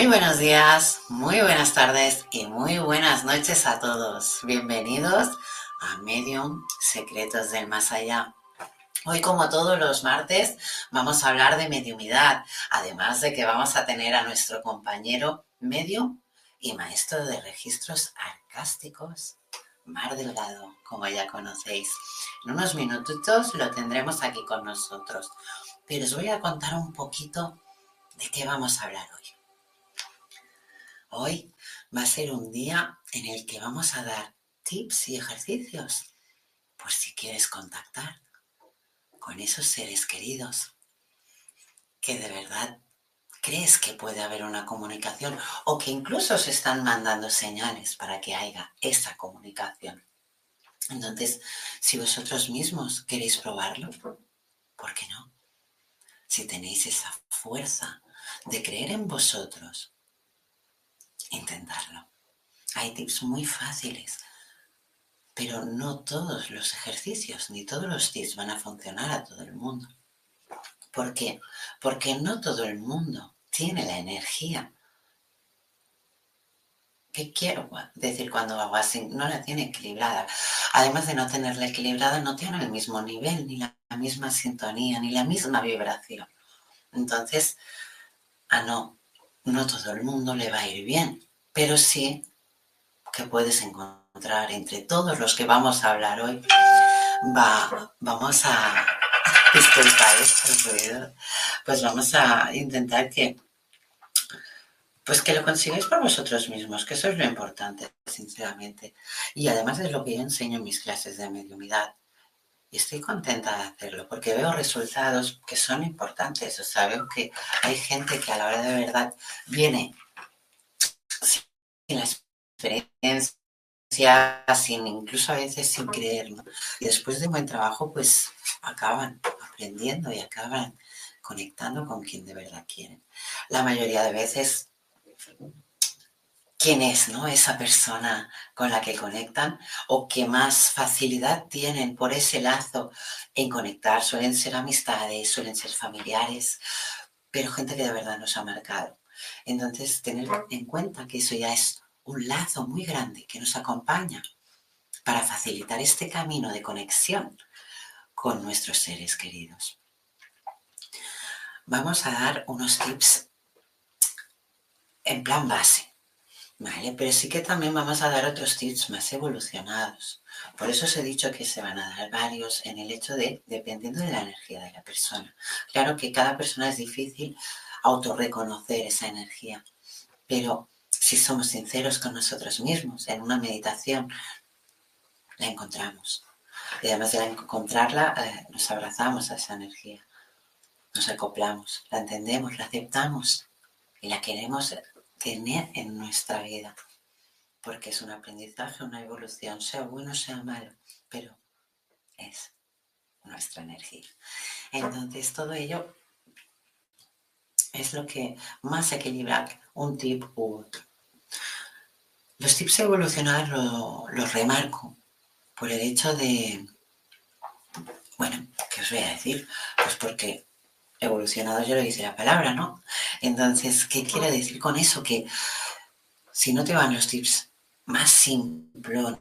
Muy buenos días, muy buenas tardes y muy buenas noches a todos. Bienvenidos a Medium Secretos del Más Allá. Hoy, como todos los martes, vamos a hablar de mediumidad, además de que vamos a tener a nuestro compañero medium y maestro de registros arcásticos, Mar Delgado, como ya conocéis. En unos minutitos lo tendremos aquí con nosotros, pero os voy a contar un poquito de qué vamos a hablar hoy. Hoy va a ser un día en el que vamos a dar tips y ejercicios por si quieres contactar con esos seres queridos que de verdad crees que puede haber una comunicación o que incluso se están mandando señales para que haya esa comunicación. Entonces, si vosotros mismos queréis probarlo, ¿por qué no? Si tenéis esa fuerza de creer en vosotros, intentarlo. Hay tips muy fáciles, pero no todos los ejercicios ni todos los tips van a funcionar a todo el mundo. ¿Por qué? Porque no todo el mundo tiene la energía. ¿Qué quiero decir cuando hago así? No la tiene equilibrada. Además de no tenerla equilibrada, no tiene el mismo nivel, ni la misma sintonía, ni la misma vibración. Entonces, ah, no, no todo el mundo le va a ir bien, pero sí que puedes encontrar entre todos los que vamos a hablar hoy. Va, vamos a pues vamos a intentar que pues que lo consigáis por vosotros mismos, que eso es lo importante, sinceramente. Y además es lo que yo enseño en mis clases de mediumidad. Y estoy contenta de hacerlo porque veo resultados que son importantes. O sea, veo que hay gente que a la hora de verdad viene sin la experiencia, sin incluso a veces sin creerlo. Y después de un buen trabajo, pues acaban aprendiendo y acaban conectando con quien de verdad quieren. La mayoría de veces quién es ¿no? esa persona con la que conectan o que más facilidad tienen por ese lazo en conectar. Suelen ser amistades, suelen ser familiares, pero gente que de verdad nos ha marcado. Entonces, tener en cuenta que eso ya es un lazo muy grande que nos acompaña para facilitar este camino de conexión con nuestros seres queridos. Vamos a dar unos tips en plan base. ¿Vale? Pero sí que también vamos a dar otros tips más evolucionados. Por eso os he dicho que se van a dar varios en el hecho de, dependiendo de la energía de la persona. Claro que cada persona es difícil autorreconocer esa energía, pero si somos sinceros con nosotros mismos, en una meditación la encontramos. Y además de encontrarla, eh, nos abrazamos a esa energía, nos acoplamos, la entendemos, la aceptamos y la queremos tener en nuestra vida. Porque es un aprendizaje, una evolución, sea bueno, sea malo, pero es nuestra energía. Entonces, todo ello es lo que más equilibra un tip u otro. Los tips evolucionados los remarco por el hecho de, bueno, ¿qué os voy a decir? Pues porque evolucionado yo lo dice la palabra, ¿no? Entonces, ¿qué quiere decir con eso? Que si no te van los tips más simplones,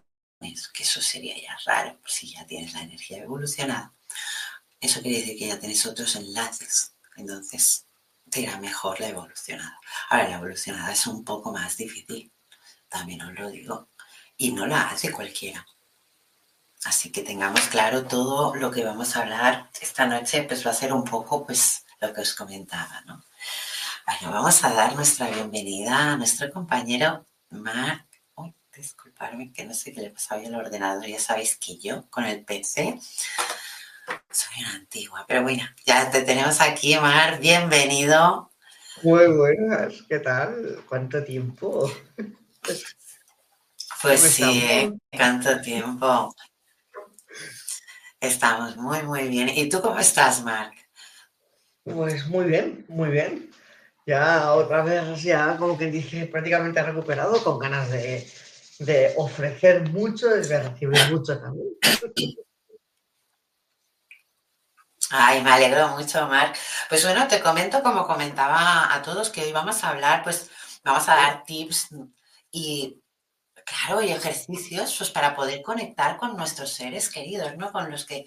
que eso sería ya raro si ya tienes la energía evolucionada, eso quiere decir que ya tienes otros enlaces. Entonces, te irá mejor la evolucionada. Ahora, la evolucionada es un poco más difícil, también os lo digo, y no la hace cualquiera. Así que tengamos claro todo lo que vamos a hablar esta noche, pues va a ser un poco pues lo que os comentaba, ¿no? Bueno, vamos a dar nuestra bienvenida a nuestro compañero Marc. Uy, disculparme que no sé qué le pasa hoy al ordenador. Ya sabéis que yo con el PC soy una antigua, pero bueno, ya te tenemos aquí, Mar. Bienvenido. Muy buenas, ¿qué tal? ¿Cuánto tiempo? Pues sí, cuánto tiempo. Estamos muy, muy bien. ¿Y tú cómo estás, Marc? Pues muy bien, muy bien. Ya otra vez, ya como que dije, prácticamente recuperado, con ganas de, de ofrecer mucho y de recibir mucho también. Ay, me alegro mucho, Marc. Pues bueno, te comento, como comentaba a todos, que hoy vamos a hablar, pues vamos a dar tips y Claro, y ejercicios pues para poder conectar con nuestros seres queridos, ¿no? Con los que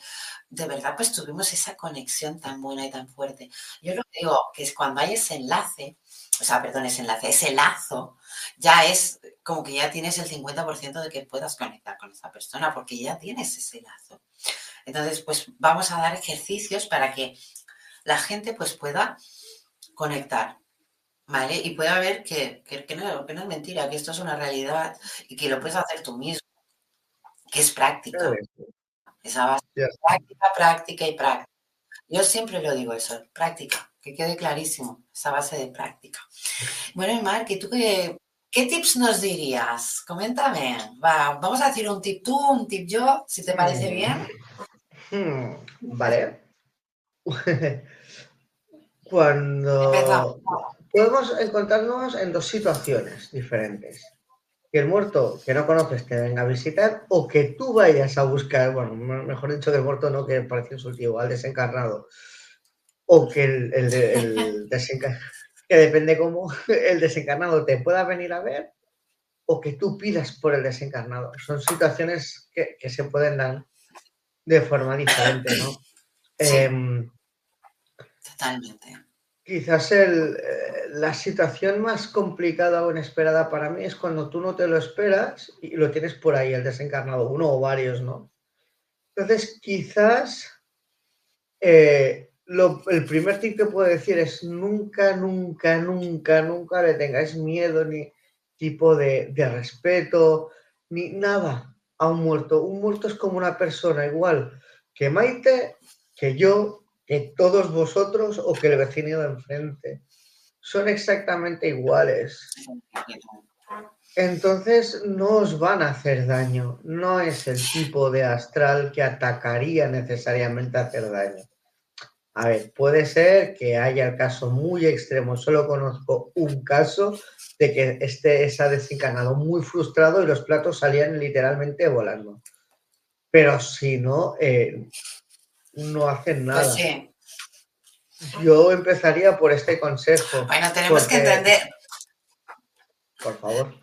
de verdad pues tuvimos esa conexión tan buena y tan fuerte. Yo lo que digo que es cuando hay ese enlace, o sea, perdón, ese enlace, ese lazo, ya es como que ya tienes el 50% de que puedas conectar con esa persona, porque ya tienes ese lazo. Entonces, pues vamos a dar ejercicios para que la gente pues pueda conectar ¿vale? Y puede haber que, que, no, es mentira, que esto es una realidad y que lo puedes hacer tú mismo, que es práctica. Esa base, práctica, práctica y práctica. Yo siempre lo digo eso, práctica, que quede clarísimo, esa base de práctica. Bueno, Mark, ¿y tú qué, qué tips nos dirías? Coméntame. Va, vamos a decir un tip tú, un tip yo, si te parece mm. bien. Hmm, vale. Cuando, podemos encontrarnos en dos situaciones diferentes. Que el muerto que no conoces te venga a visitar o que tú vayas a buscar, bueno, mejor dicho que el muerto no, que parece insultivo, al desencarnado. O que el, el, desencarnado, que depende cómo el desencarnado te pueda venir a ver o que tú pidas por el desencarnado. Son situaciones que, se pueden dar de forma diferente, ¿no? Em, Totalmente. Quizás el, eh, la situación más complicada o inesperada para mí es cuando tú no te lo esperas y lo tienes por ahí, el desencarnado, uno o varios, ¿no? Entonces, quizás eh, el primer tip que puedo decir es nunca, nunca, nunca, nunca le tengáis miedo ni tipo de, de respeto, ni nada a un muerto. Un muerto es como una persona igual que Maite, que yo, que todos vosotros o que el vecino de enfrente. Son exactamente iguales. Entonces no os van a hacer daño. No es el tipo de astral que atacaría necesariamente a hacer daño. A ver, puede ser que haya el caso muy extremo. Solo conozco un caso de que este se ha desencanado muy frustrado y los platos salían literalmente volando. Pero si no, eh, no hacen pues nada. sí. Yo empezaría por este consejo. Bueno, tenemos que entender. Por favor.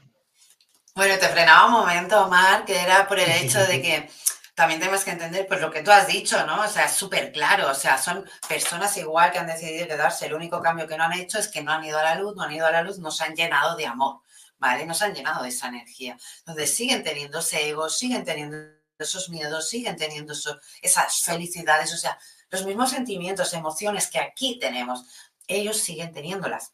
Bueno, te frenaba un momento, Omar, que era por el hecho de que también tenemos que entender pues lo que tú has dicho, ¿no? O sea, es súper claro, o sea, son personas igual que han decidido quedarse, el único cambio que no han hecho es que no han ido a la luz, no han ido a la luz, no se han llenado de amor, ¿vale? No se han llenado de esa energía. Entonces siguen teniendo ese ego, siguen teniendo esos miedos, siguen teniendo esas felicidades, o sea, los mismos sentimientos, emociones que aquí tenemos, ellos siguen teniéndolas.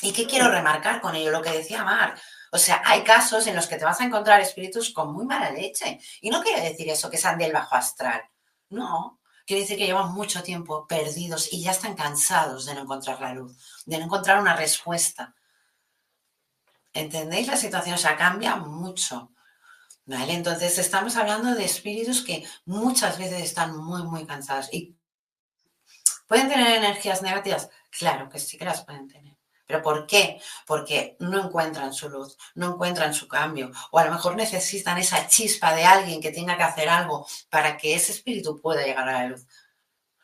¿Y qué quiero remarcar con ello? Lo que decía Mar. O sea, hay casos en los que te vas a encontrar espíritus con muy mala leche. Y no quiere decir eso, que sean del bajo astral. No, quiere decir que llevan mucho tiempo perdidos y ya están cansados de no encontrar la luz, de no encontrar una respuesta. ¿Entendéis la situación? O sea, cambia mucho. Entonces estamos hablando de espíritus que muchas veces están muy, muy cansados. ¿Y pueden tener energías negativas? Claro que sí que las pueden tener. ¿Pero por qué? Porque no encuentran su luz, no encuentran su cambio, o a lo mejor necesitan esa chispa de alguien que tenga que hacer algo para que ese espíritu pueda llegar a la luz.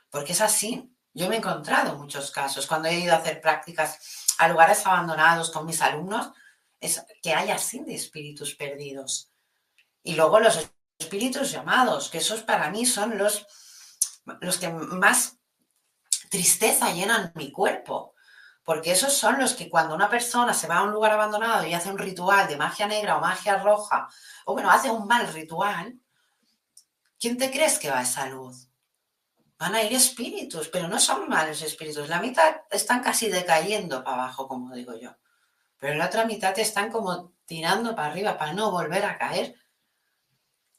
Porque es así. Yo me he encontrado muchos casos cuando he ido a hacer prácticas a lugares abandonados con mis alumnos, es que hay así de espíritus perdidos. Y luego los espíritus llamados, que esos para mí son los, los que más tristeza llenan mi cuerpo porque esos son los que cuando una persona se va a un lugar abandonado y hace un ritual de magia negra o magia roja, o bueno, hace un mal ritual, ¿quién te crees que va a esa luz? Van a ir espíritus, pero no son malos espíritus. La mitad están casi decayendo para abajo, como digo yo. Pero la otra mitad están como tirando para arriba para no volver a caer.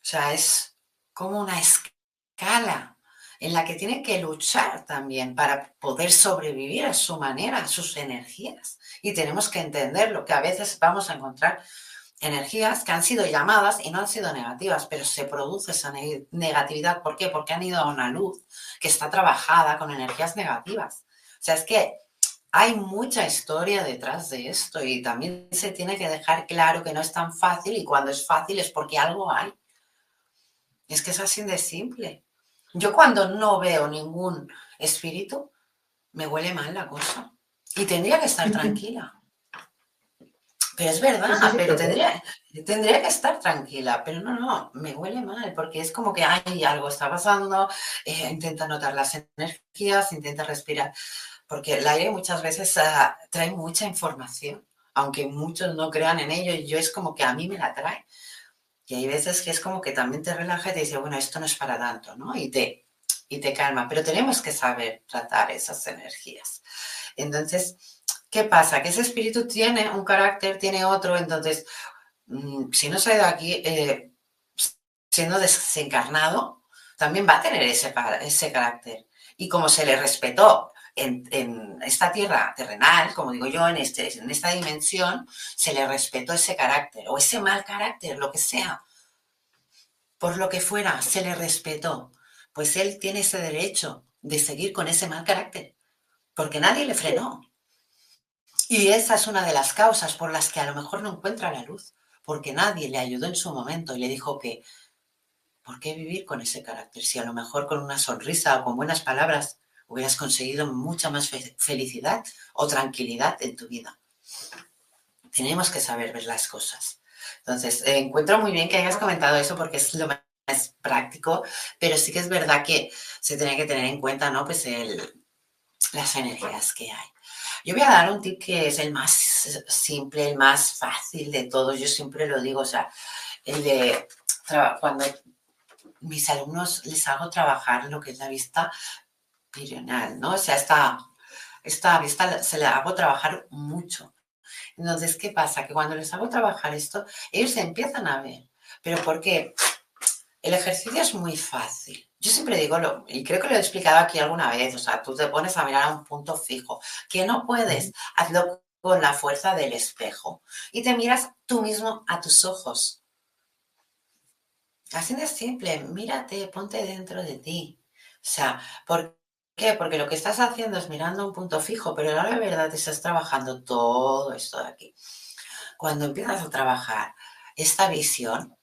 O sea, es como una escala en la que tienen que luchar también para poder sobrevivir a su manera, a sus energías. Y tenemos que entenderlo, que a veces vamos a encontrar energías que han sido llamadas y no han sido negativas, pero se produce esa negatividad. ¿Por qué? Porque han ido a una luz que está trabajada con energías negativas. O sea, es que hay mucha historia detrás de esto y también se tiene que dejar claro que no es tan fácil y cuando es fácil es porque algo hay. Es que es así de simple. Yo cuando no veo ningún espíritu, me huele mal la cosa. Y tendría que estar tranquila. Pero es verdad, pero tendría, tendría que estar tranquila. Pero no, no, me huele mal, porque es como que hay algo está pasando, eh, intenta notar las energías, intenta respirar. Porque el aire muchas veces ah, trae mucha información, aunque muchos no crean en ello, yo es como que a mí me la trae. Y hay veces que es como que también te relaja y te dice, bueno, esto no es para tanto, ¿no? Y te, y te calma, pero tenemos que saber tratar esas energías. Entonces, ¿qué pasa? Que ese espíritu tiene un carácter, tiene otro, entonces, mm, si no ha ido aquí eh, siendo desencarnado, también va a tener ese, ese carácter. Y como se le respetó en, esta tierra terrenal, como digo yo, en, este, en esta dimensión, se le respetó ese carácter o ese mal carácter, lo que sea. Por lo que fuera, se le respetó. Pues él tiene ese derecho de seguir con ese mal carácter, porque nadie le frenó. Y esa es una de las causas por las que a lo mejor no encuentra la luz, porque nadie le ayudó en su momento y le dijo que, ¿por qué vivir con ese carácter? Si a lo mejor con una sonrisa o con buenas palabras hubieras conseguido mucha más felicidad o tranquilidad en tu vida. Tenemos que saber ver las cosas. Entonces, eh, encuentro muy bien que hayas comentado eso porque es lo más práctico, pero sí que es verdad que se tiene que tener en cuenta, ¿no? Pues el, las energías que hay. Yo voy a dar un tip que es el más simple, el más fácil de todos. Yo siempre lo digo, o sea, el de cuando mis alumnos les hago trabajar lo que es la vista ¿no? O sea, esta, esta vista se la hago trabajar mucho. Entonces, ¿qué pasa? Que cuando les hago trabajar esto, ellos se empiezan a ver. ¿Pero por qué? El ejercicio es muy fácil. Yo siempre digo, lo, y creo que lo he explicado aquí alguna vez, o sea, tú te pones a mirar a un punto fijo, que no puedes, hazlo con la fuerza del espejo y te miras tú mismo a tus ojos. Así de simple, mírate, ponte dentro de ti. O sea, ¿por qué? Porque lo que estás haciendo es mirando un punto fijo, pero la verdad estás trabajando todo esto de aquí. Cuando empiezas a trabajar esta visión,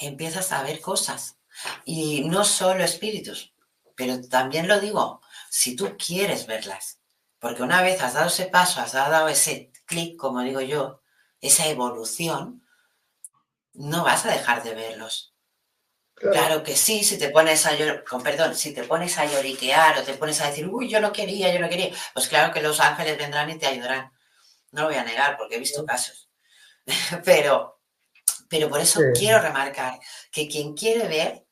empiezas a ver cosas. Y no solo espíritus, pero también lo digo, si tú quieres verlas, porque una vez has dado ese paso, has dado ese clic, como digo yo, esa evolución, no vas a dejar de verlos. Claro. que sí, si te pones a llorar, con perdón, si te pones a lloriquear o te pones a decir, uy, yo no quería, yo no quería, pues claro que los ángeles vendrán y te ayudarán. No lo voy a negar porque he visto casos. pero, pero por eso quiero remarcar que quien quiere ver,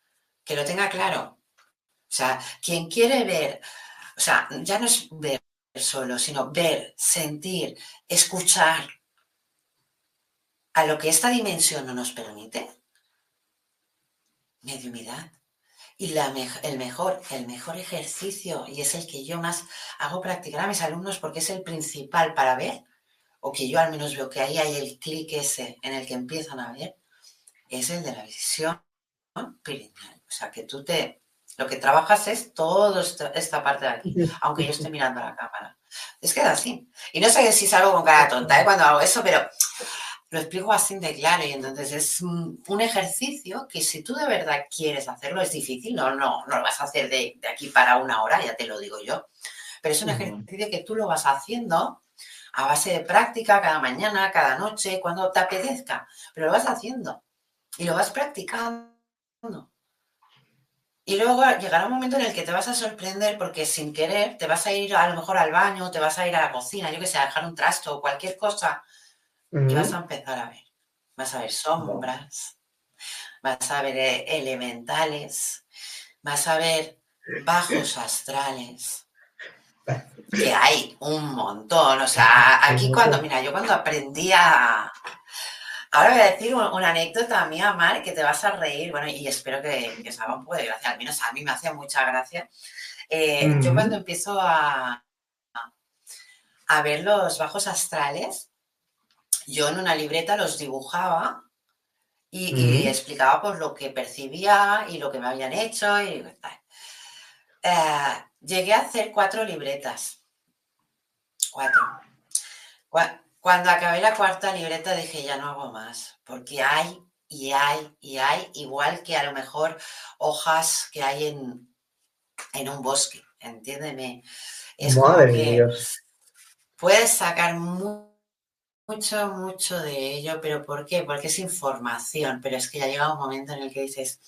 que lo tenga claro. O sea, quien quiere ver, o sea, ya no es ver solo, sino ver, sentir, escuchar a lo que esta dimensión no nos permite mediumidad. Y la el, mejor, el mejor ejercicio, y es el que yo más hago practicar a mis alumnos porque es el principal para ver, o que yo al menos veo que ahí hay el clic ese en el que empiezan a ver, es el de la visión. O sea, que tú te, lo que trabajas es toda esta, parte de aquí, aunque yo esté mirando a la cámara. Es que es así. Y no sé si salgo con cara tonta ¿eh? cuando hago eso, pero lo explico así de claro y entonces es un ejercicio que si tú de verdad quieres hacerlo es difícil, no, no, no lo vas a hacer de, aquí para una hora, ya te lo digo yo, pero es un ejercicio que tú lo vas haciendo a base de práctica cada mañana, cada noche, cuando te apetezca, pero lo vas haciendo y lo vas practicando. Y luego llegará un momento en el que te vas a sorprender porque sin querer te vas a ir a lo mejor al baño, te vas a ir a la cocina, yo que sé, a dejar un trasto o cualquier cosa y vas a empezar a ver. Vas a ver sombras, vas a ver eh, elementales, vas a ver bajos astrales, que hay un montón. O sea, aquí cuando, mira, yo cuando aprendí a... Ahora voy a decir una anécdota mía, Mar, que te vas a reír, bueno, y espero que, que os haga un poco de gracia, al menos a mí me hace mucha gracia. Eh, yo cuando empiezo a, a ver los bajos astrales, yo en una libreta los dibujaba y, explicaba pues lo que percibía y lo que me habían hecho. Y, eh, llegué a hacer cuatro libretas. Cuatro. Cuando acabé la cuarta libreta dije, ya no hago más, porque hay y hay y hay, igual que a lo mejor hojas que hay en, en un bosque, entiéndeme. Es como que puedes sacar mucho, mucho de ello, pero ¿por qué? Porque es información, pero es que ya llega un momento en el que dices,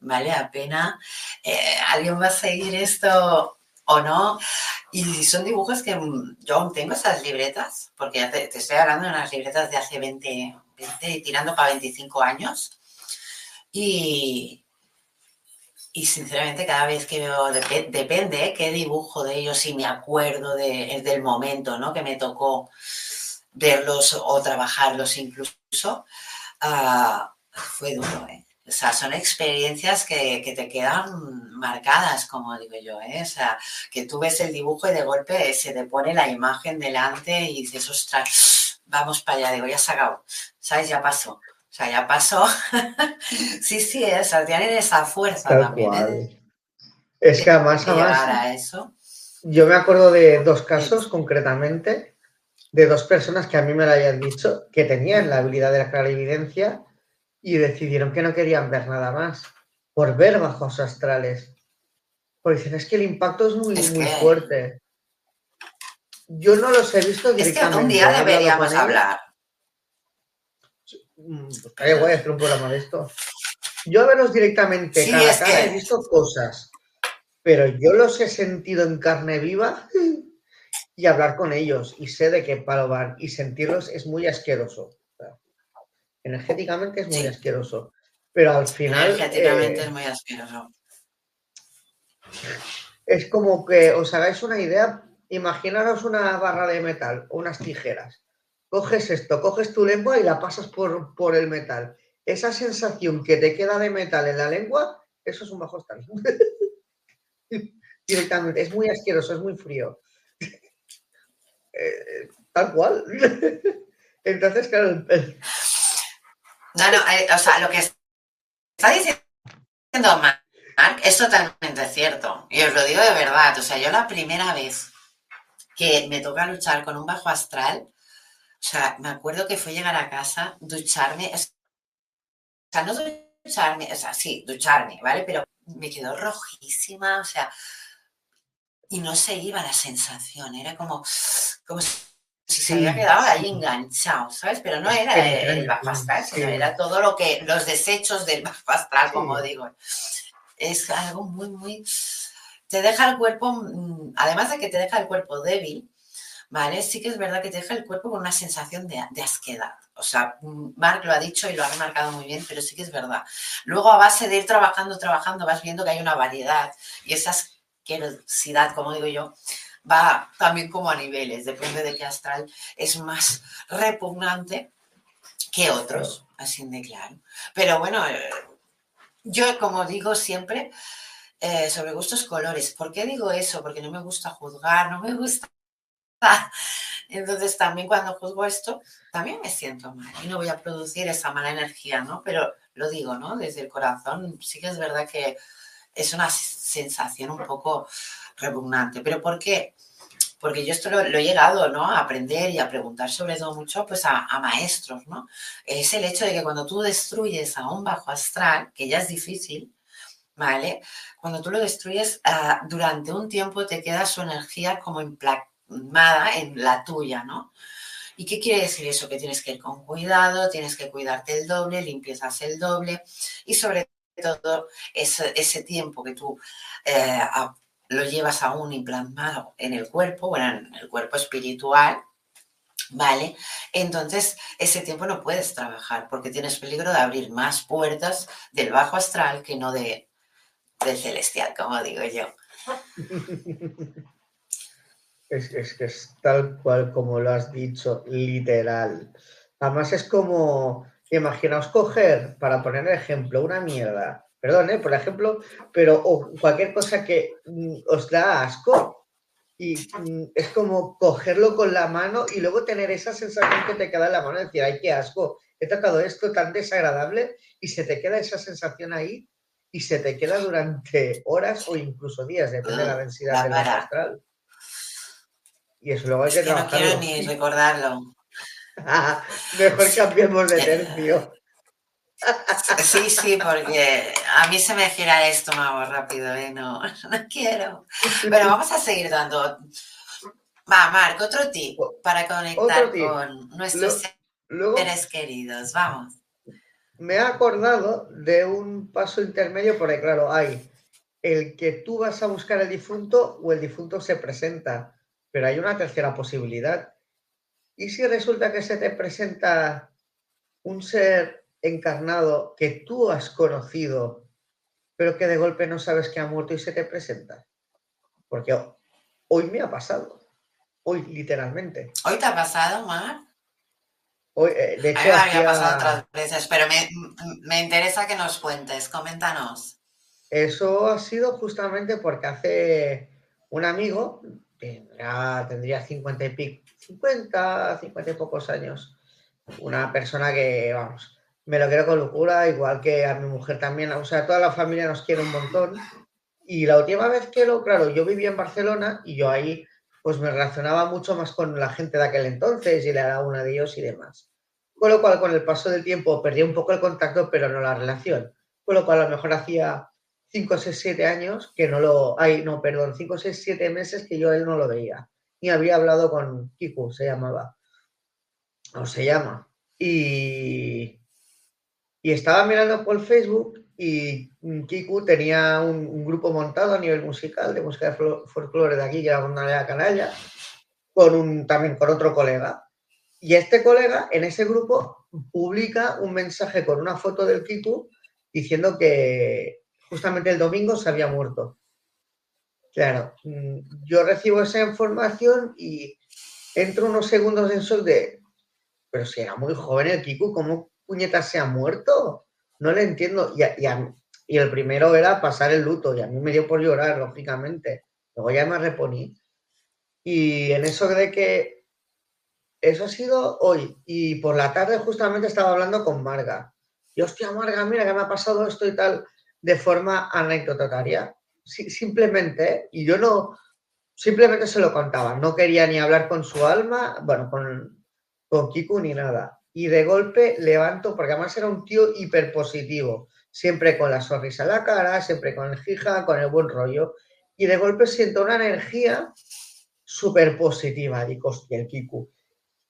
vale la pena, eh, ¿alguien va a seguir esto o no? Y son dibujos que mm, yo tengo esas libretas, porque te, te estoy hablando de unas libretas de hace 20, 20 tirando para 25 años. Y, y sinceramente cada vez que veo, depende ¿eh? qué dibujo de ellos, si me acuerdo de, del momento ¿no? que me tocó verlos o trabajarlos incluso, ah, fue duro, ¿eh? O sea, son experiencias que, que, te quedan marcadas, como digo yo, ¿eh? O sea, que tú ves el dibujo y de golpe se te pone la imagen delante y dices, ostras, vamos para allá, digo, ya se acabó, ¿sabes? Ya pasó. O sea, ya pasó. sí, sí, o sea, tienen esa fuerza también. ¿eh? Es que además, además eso. yo me acuerdo de dos casos concretamente de dos personas que a mí me lo hayan dicho que tenían la habilidad de la clarividencia y decidieron que no querían ver nada más por ver bajos astrales. Porque dicen, es que el impacto es muy, muy fuerte. Yo no los he visto directamente. Es que un día deberíamos hablar. Mm, pues voy a hacer un programa de esto. Yo a verlos directamente sí, cara a cara he visto cosas, pero yo los he sentido en carne viva y hablar con ellos y sé de qué palo van y sentirlos es muy asqueroso. energéticamente es muy asqueroso, pero al final... Energéticamente eh, es muy asqueroso. Es como que os hagáis una idea, imaginaros una barra de metal o unas tijeras. Coges esto, coges tu lengua y la pasas por, por el metal. Esa sensación que te queda de metal en la lengua, eso es un bajo. Directamente, es muy asqueroso, es muy frío. Eh, tal cual. Entonces, claro. No, no, eh, o sea, lo que está diciendo Mark es totalmente cierto. Y os lo digo de verdad. O sea, yo la primera vez que me toca luchar con un bajo astral, o sea, me acuerdo que fue llegar a casa, ducharme, o sea, no ducharme, o sea, sí, ducharme, ¿vale? Pero me quedó rojísima, o sea, y no se iba la sensación, era como, como si se había quedado ahí enganchado, ¿sabes? Pero no era el, bajo astral, sino era todo lo que, los desechos del bajo astral, como digo. Es algo muy, muy... Te deja el cuerpo, mm, además de que te deja el cuerpo débil, ¿vale? Sí que es verdad que te deja el cuerpo con una sensación de, de asquedad. O sea, mm, Mark lo ha dicho y lo ha remarcado muy bien, pero sí que es verdad. Luego, a base de ir trabajando, trabajando, vas viendo que hay una variedad y esa asquerosidad, como digo yo, va también como a niveles, depende de qué astral es más repugnante que otros, así de claro. Pero bueno, eh, yo como digo siempre, eh, sobre gustos colores. ¿Por qué digo eso? Porque no me gusta juzgar, no me gusta. Entonces también cuando juzgo esto, también me siento mal y no voy a producir esa mala energía, ¿no? Pero lo digo, ¿no? Desde el corazón, sí que es verdad que es una sensación un poco repugnante. ¿Pero por qué? Porque yo esto lo, he llegado ¿no? a aprender y a preguntar sobre todo mucho pues a, maestros, ¿no? Es el hecho de que cuando tú destruyes a un bajo astral, que ya es difícil, ¿vale? Cuando tú lo destruyes, ah, durante un tiempo te queda su energía como emplazada en la tuya, ¿no? ¿Y qué quiere decir eso? Que tienes que ir con cuidado, tienes que cuidarte el doble, limpiezas el doble y sobre todo ese, ese tiempo que tú eh, lo llevas aún implantado en el cuerpo, bueno, en el cuerpo espiritual, ¿vale? Entonces, ese tiempo no puedes trabajar porque tienes peligro de abrir más puertas del bajo astral que no de, del celestial, como digo yo. Es, es que es tal cual como lo has dicho, literal. Además es como, imaginaos coger, para poner ejemplo, una mierda perdón, ¿eh? por ejemplo, pero o cualquier cosa que mm, os da asco y mm, es como cogerlo con la mano y luego tener esa sensación que te queda en la mano decir, ay, qué asco, he tocado esto tan desagradable y se te queda esa sensación ahí y se te queda durante horas o incluso días, depende de la densidad del astral. Y eso luego hay que, No quiero ni recordarlo. Mejor cambiemos de tercio. Sí, sí, porque a mí se me gira el estómago rápido, ¿eh? No, no quiero. Pero vamos a seguir dando. Va, Marco, otro tip para conectar con nuestros seres queridos. Vamos. Me he acordado de un paso intermedio, porque claro, hay el que tú vas a buscar el difunto o el difunto se presenta, pero hay una tercera posibilidad. ¿Y si resulta que se te presenta un ser encarnado que tú has conocido, pero que de golpe no sabes que ha muerto y se te presenta. Porque hoy me ha pasado. Hoy, literalmente. ¿Hoy te ha pasado, Mar? Hoy, eh, de hecho, me había pasado otras veces, pero me, interesa que nos cuentes. Coméntanos. Eso ha sido justamente porque hace un amigo, que tendría 50 y pico, 50, 50 y pocos años, una persona que, vamos, me lo quiero con locura, igual que a mi mujer también. O sea, toda la familia nos quiere un montón. Y la última vez que lo, claro, yo vivía en Barcelona y yo ahí pues me relacionaba mucho más con la gente de aquel entonces y era una de ellos y demás. Con lo cual, con el paso del tiempo perdí un poco el contacto, pero no la relación. Con lo cual, a lo mejor hacía 5, 6, 7 años que no lo... Ay, no, perdón, 5, 6, 7 meses que yo él no lo veía. Y había hablado con Kiku, se llamaba. O se llama. Y, y estaba mirando por Facebook y Kiku tenía un, grupo montado a nivel musical, de música de folclore de aquí, que era una canalla, con un, también con otro colega. Y este colega en ese grupo publica un mensaje con una foto del Kiku diciendo que justamente el domingo se había muerto. Claro, mm, yo recibo esa información y entro unos segundos en sol de, pero si era muy joven el Kiku, ¿cómo puñetas se ha muerto? No le entiendo. Y, y, el primero era pasar el luto, y a mí me dio por llorar, lógicamente. Luego ya me reponí. Y en eso de que eso ha sido hoy. Y por la tarde justamente estaba hablando con Marga. Y hostia, Marga, mira que me ha pasado esto y tal, de forma anecdotaria. Simplemente, y yo no, simplemente se lo contaba. No quería ni hablar con su alma, bueno, con, con Kiku ni nada y de golpe levanto, porque además era un tío hiperpositivo, siempre con la sonrisa en la cara, siempre con el jija, con el buen rollo, y de golpe siento una energía súper positiva, digo, hostia, el Kiku.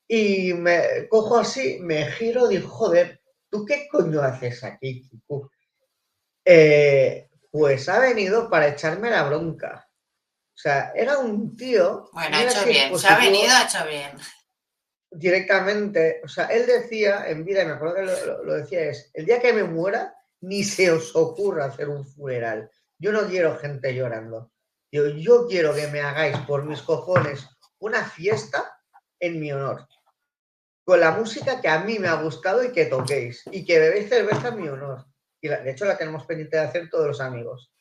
Y me cojo así, me giro, digo, joder, ¿tú qué coño haces aquí, chico? Eh, pues ha venido para echarme la bronca. O sea, era un tío. Bueno, ha hecho bien, se ha venido, ha hecho bien. Directamente, o sea, él decía en vida, y me acuerdo que lo, decía, es: el día que me muera, ni se os ocurra hacer un funeral. Yo no quiero gente llorando. Yo, yo quiero que me hagáis por mis cojones una fiesta en mi honor. Con la música que a mí me ha gustado y que toquéis. Y que bebéis cerveza en mi honor y de hecho la tenemos pendiente de hacer todos los amigos.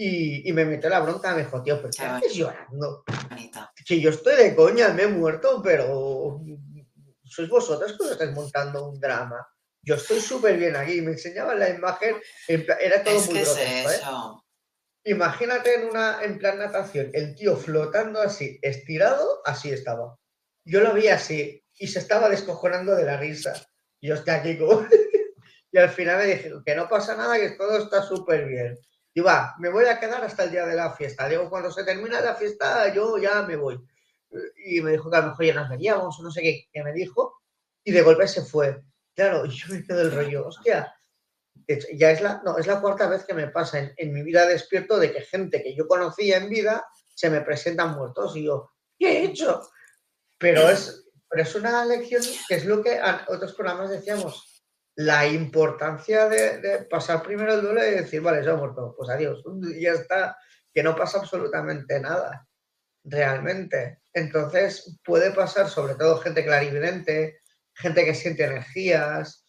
Y, me metió la bronca, me dijo, tío, ¿pero qué haces llorando? Que yo estoy de coña, me he muerto, pero sois vosotros que os estáis montando un drama. Yo estoy súper bien aquí. Me enseñaban la imagen, era todo muy ¿eh? Imagínate en una en plan natación, el tío flotando así, estirado, así estaba. Yo lo vi así y se estaba descojonando de la risa. Yo estoy aquí como... y al final me dije que no pasa nada, que todo está súper bien. Y va, me voy a quedar hasta el día de la fiesta. Digo, cuando se termina la fiesta, yo ya me voy. Y me dijo que a lo mejor ya nos no sé qué, me dijo, y de golpe se fue. Claro, yo me quedo el rollo, hostia, ya es la, no, es la cuarta vez que me pasa en, mi vida despierto de que gente que yo conocía en vida se me presentan muertos y yo, ¿qué he hecho? Pero es, pero es una lección que es lo que otros programas decíamos, la importancia de, pasar primero el duelo y decir, vale, ya he muerto, pues adiós, ya está, que no pasa absolutamente nada, realmente. Entonces puede pasar sobre todo gente clarividente, gente que siente energías,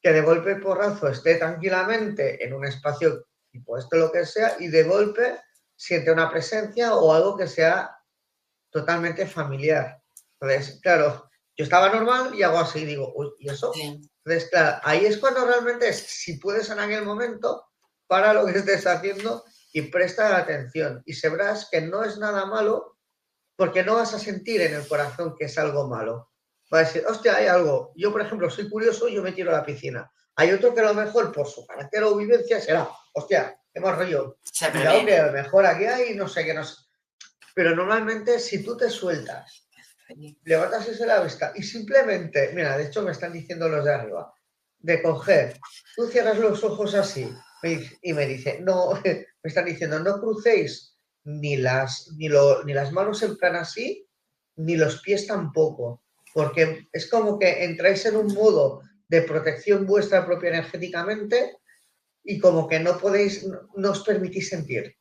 que de golpe porrazo esté tranquilamente en un espacio tipo esto lo que sea y de golpe siente una presencia o algo que sea totalmente familiar. Entonces, claro, yo estaba normal y hago así, digo, uy, ¿y eso? Entonces, claro, ahí es cuando realmente es, si puedes en aquel momento, para lo que estés haciendo y presta atención. Y sabrás que no es nada malo porque no vas a sentir en el corazón que es algo malo. Va a decir, hostia, hay algo. Yo, por ejemplo, soy curioso, yo me tiro a la piscina. Hay otro que a lo mejor por su carácter o vivencia será, hostia, hemos rollo. Lo mejor aquí hay, no sé qué, no sé. Pero normalmente si tú te sueltas levantas ese la vista y simplemente, mira, de hecho me están diciendo los de arriba, de coger, tú cierras los ojos así y me dice, no, me están diciendo, no crucéis ni las, ni, ni las manos en plan así, ni los pies tampoco, porque es como que entráis en un modo de protección vuestra propia energéticamente y como que no podéis, no os permitís sentir.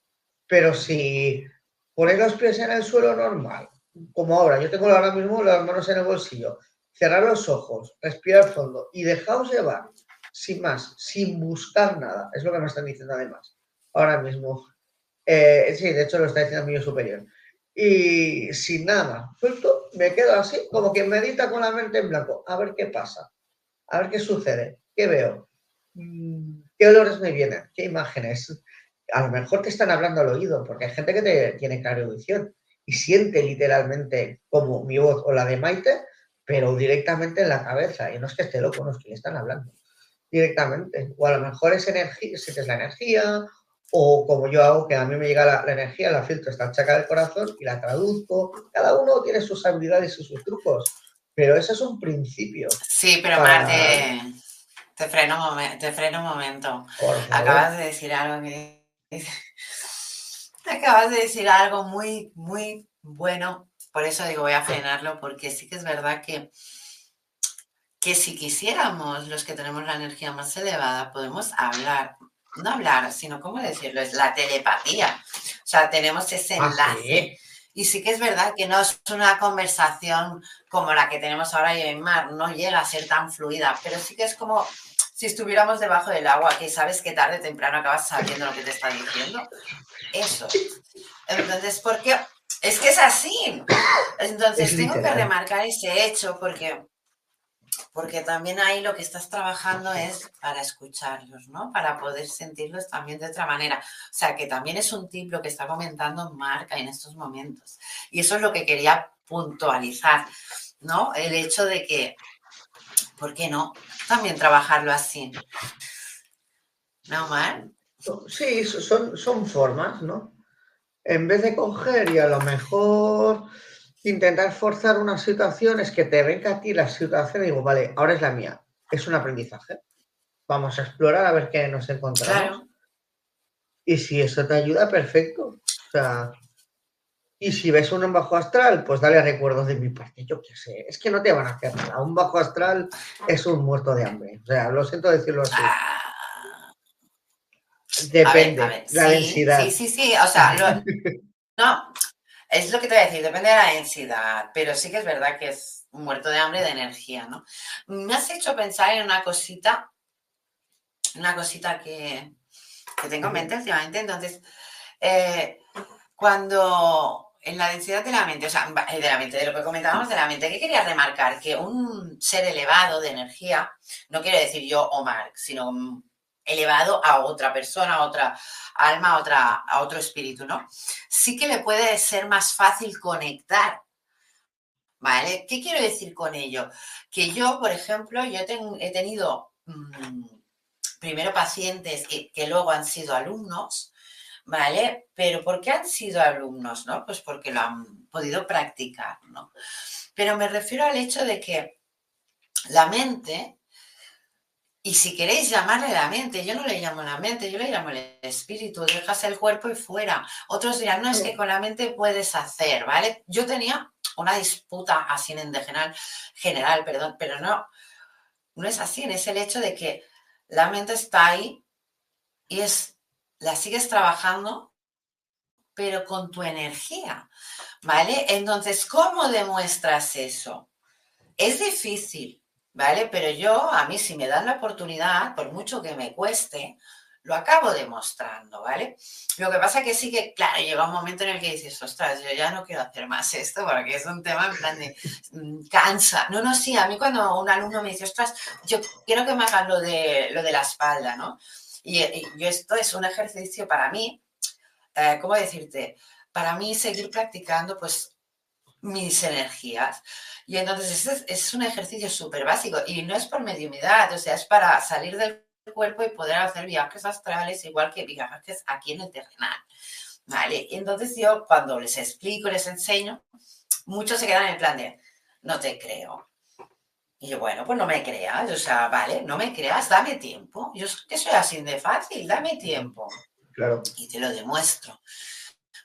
Pero si ponéis los pies en el suelo normal, como ahora, yo tengo ahora mismo las manos en el bolsillo, cerrar los ojos, respirar fondo y dejaos llevar, sin más, sin buscar nada, es lo que me están diciendo además, ahora mismo. Eh, sí, de hecho lo está diciendo mi superior. Y sin nada, suelto, me quedo así, como que medita con la mente en blanco, a ver qué pasa, a ver qué sucede, qué veo, mm, qué olores me vienen, qué imágenes. A lo mejor te están hablando al oído, porque hay gente que te, tiene audición y siente literalmente como mi voz o la de Maite, pero directamente en la cabeza. Y no es que esté loco, no es que le están hablando directamente. O a lo mejor es energía, si es la energía, o como yo hago, que a mí me llega la, energía, la filtro esta chaca del corazón y la traduzco. Cada uno tiene sus habilidades y sus trucos, pero eso es un principio. Sí, pero Marte, te freno, te freno un momento. Acabas de decir algo que Acabas de decir algo muy, muy bueno. Por eso digo, voy a frenarlo, porque sí que es verdad que, que si quisiéramos, los que tenemos la energía más elevada, podemos hablar, no hablar, sino, ¿cómo decirlo? Es la telepatía. O sea, tenemos ese ah, enlace. Y sí que es verdad que no es una conversación como la que tenemos ahora y en mar, no llega a ser tan fluida, pero sí que es como si estuviéramos debajo del agua, que sabes que tarde o temprano acabas sabiendo lo que te está diciendo. Eso. Entonces, porque es que es así. Entonces, tengo que remarcar ese hecho porque, porque también ahí lo que estás trabajando es para escucharlos, ¿no? Para poder sentirlos también de otra manera. O sea, que también es un tip lo que está comentando Marca en estos momentos. Y eso es lo que quería puntualizar, ¿no? El hecho de que, ¿por qué no? También trabajarlo así. ¿No, Mar? Sí, son, son formas, ¿no? En vez de coger y a lo mejor intentar forzar una situación es que te venga a ti la situación y digo, vale, ahora es la mía. Es un aprendizaje. Vamos a explorar a ver qué nos encontramos. Y si eso te ayuda, perfecto. O sea, y si ves un bajo astral, pues dale recuerdos de mi parte, yo qué sé. Es que no te van a hacer nada. Un bajo astral es un muerto de hambre. O sea, lo siento decirlo así. Depende, la densidad. Sí, sí, sí. O sea, no, es lo que te voy a decir, depende de la densidad. Pero sí que es verdad que es un muerto de hambre de energía, ¿no? Me has hecho pensar en una cosita, una cosita que, que tengo en mente últimamente. Entonces, eh, cuando en la densidad de la mente, o sea, de la mente, de lo que comentábamos de la mente, ¿qué quería remarcar? Que un ser elevado de energía, no quiere decir yo o Mark, sino elevado a otra persona, a otra alma, a, otra, a otro espíritu, ¿no? Sí que le puede ser más fácil conectar. ¿Vale? ¿Qué quiero decir con ello? Que yo, por ejemplo, yo he tenido mm, primero pacientes que luego han sido alumnos, ¿vale? Pero ¿por qué han sido alumnos, no? Pues porque lo han podido practicar, ¿no? Pero me refiero al hecho de que la mente, y si queréis llamarle la mente, yo no le llamo la mente, yo le llamo el espíritu, dejas el cuerpo y fuera. Otros dirán, no, es que con la mente puedes hacer, ¿vale? Yo tenía una disputa así en general, general, perdón, pero no, no es así, es el hecho de que la mente está ahí y es la sigues trabajando, pero con tu energía, ¿vale? Entonces, ¿cómo demuestras eso? Es difícil, ¿vale? Pero yo, a mí, si me dan la oportunidad, por mucho que me cueste, lo acabo demostrando, ¿vale? Lo que pasa que sí que, claro, llega un momento en el que dices, ostras, yo ya no quiero hacer más esto porque es un tema en plan de mm, cansa. No, no, sí, a mí cuando un alumno me dice, ostras, yo quiero que me hagan lo de, lo de la espalda, ¿no? Y, esto es un ejercicio para mí, eh, ¿cómo decirte? Para mí seguir practicando pues mis energías. Y entonces es, es un ejercicio súper básico y no es por mediumidad, o sea, es para salir del cuerpo y poder hacer viajes astrales igual que viajes aquí en el terrenal. ¿Vale? Entonces yo cuando les explico, les enseño, muchos se quedan en plan de, no te creo, y yo, bueno, pues no me creas, o sea, vale, no me creas, dame tiempo. Yo que soy así de fácil, dame tiempo. Claro. Y te lo demuestro.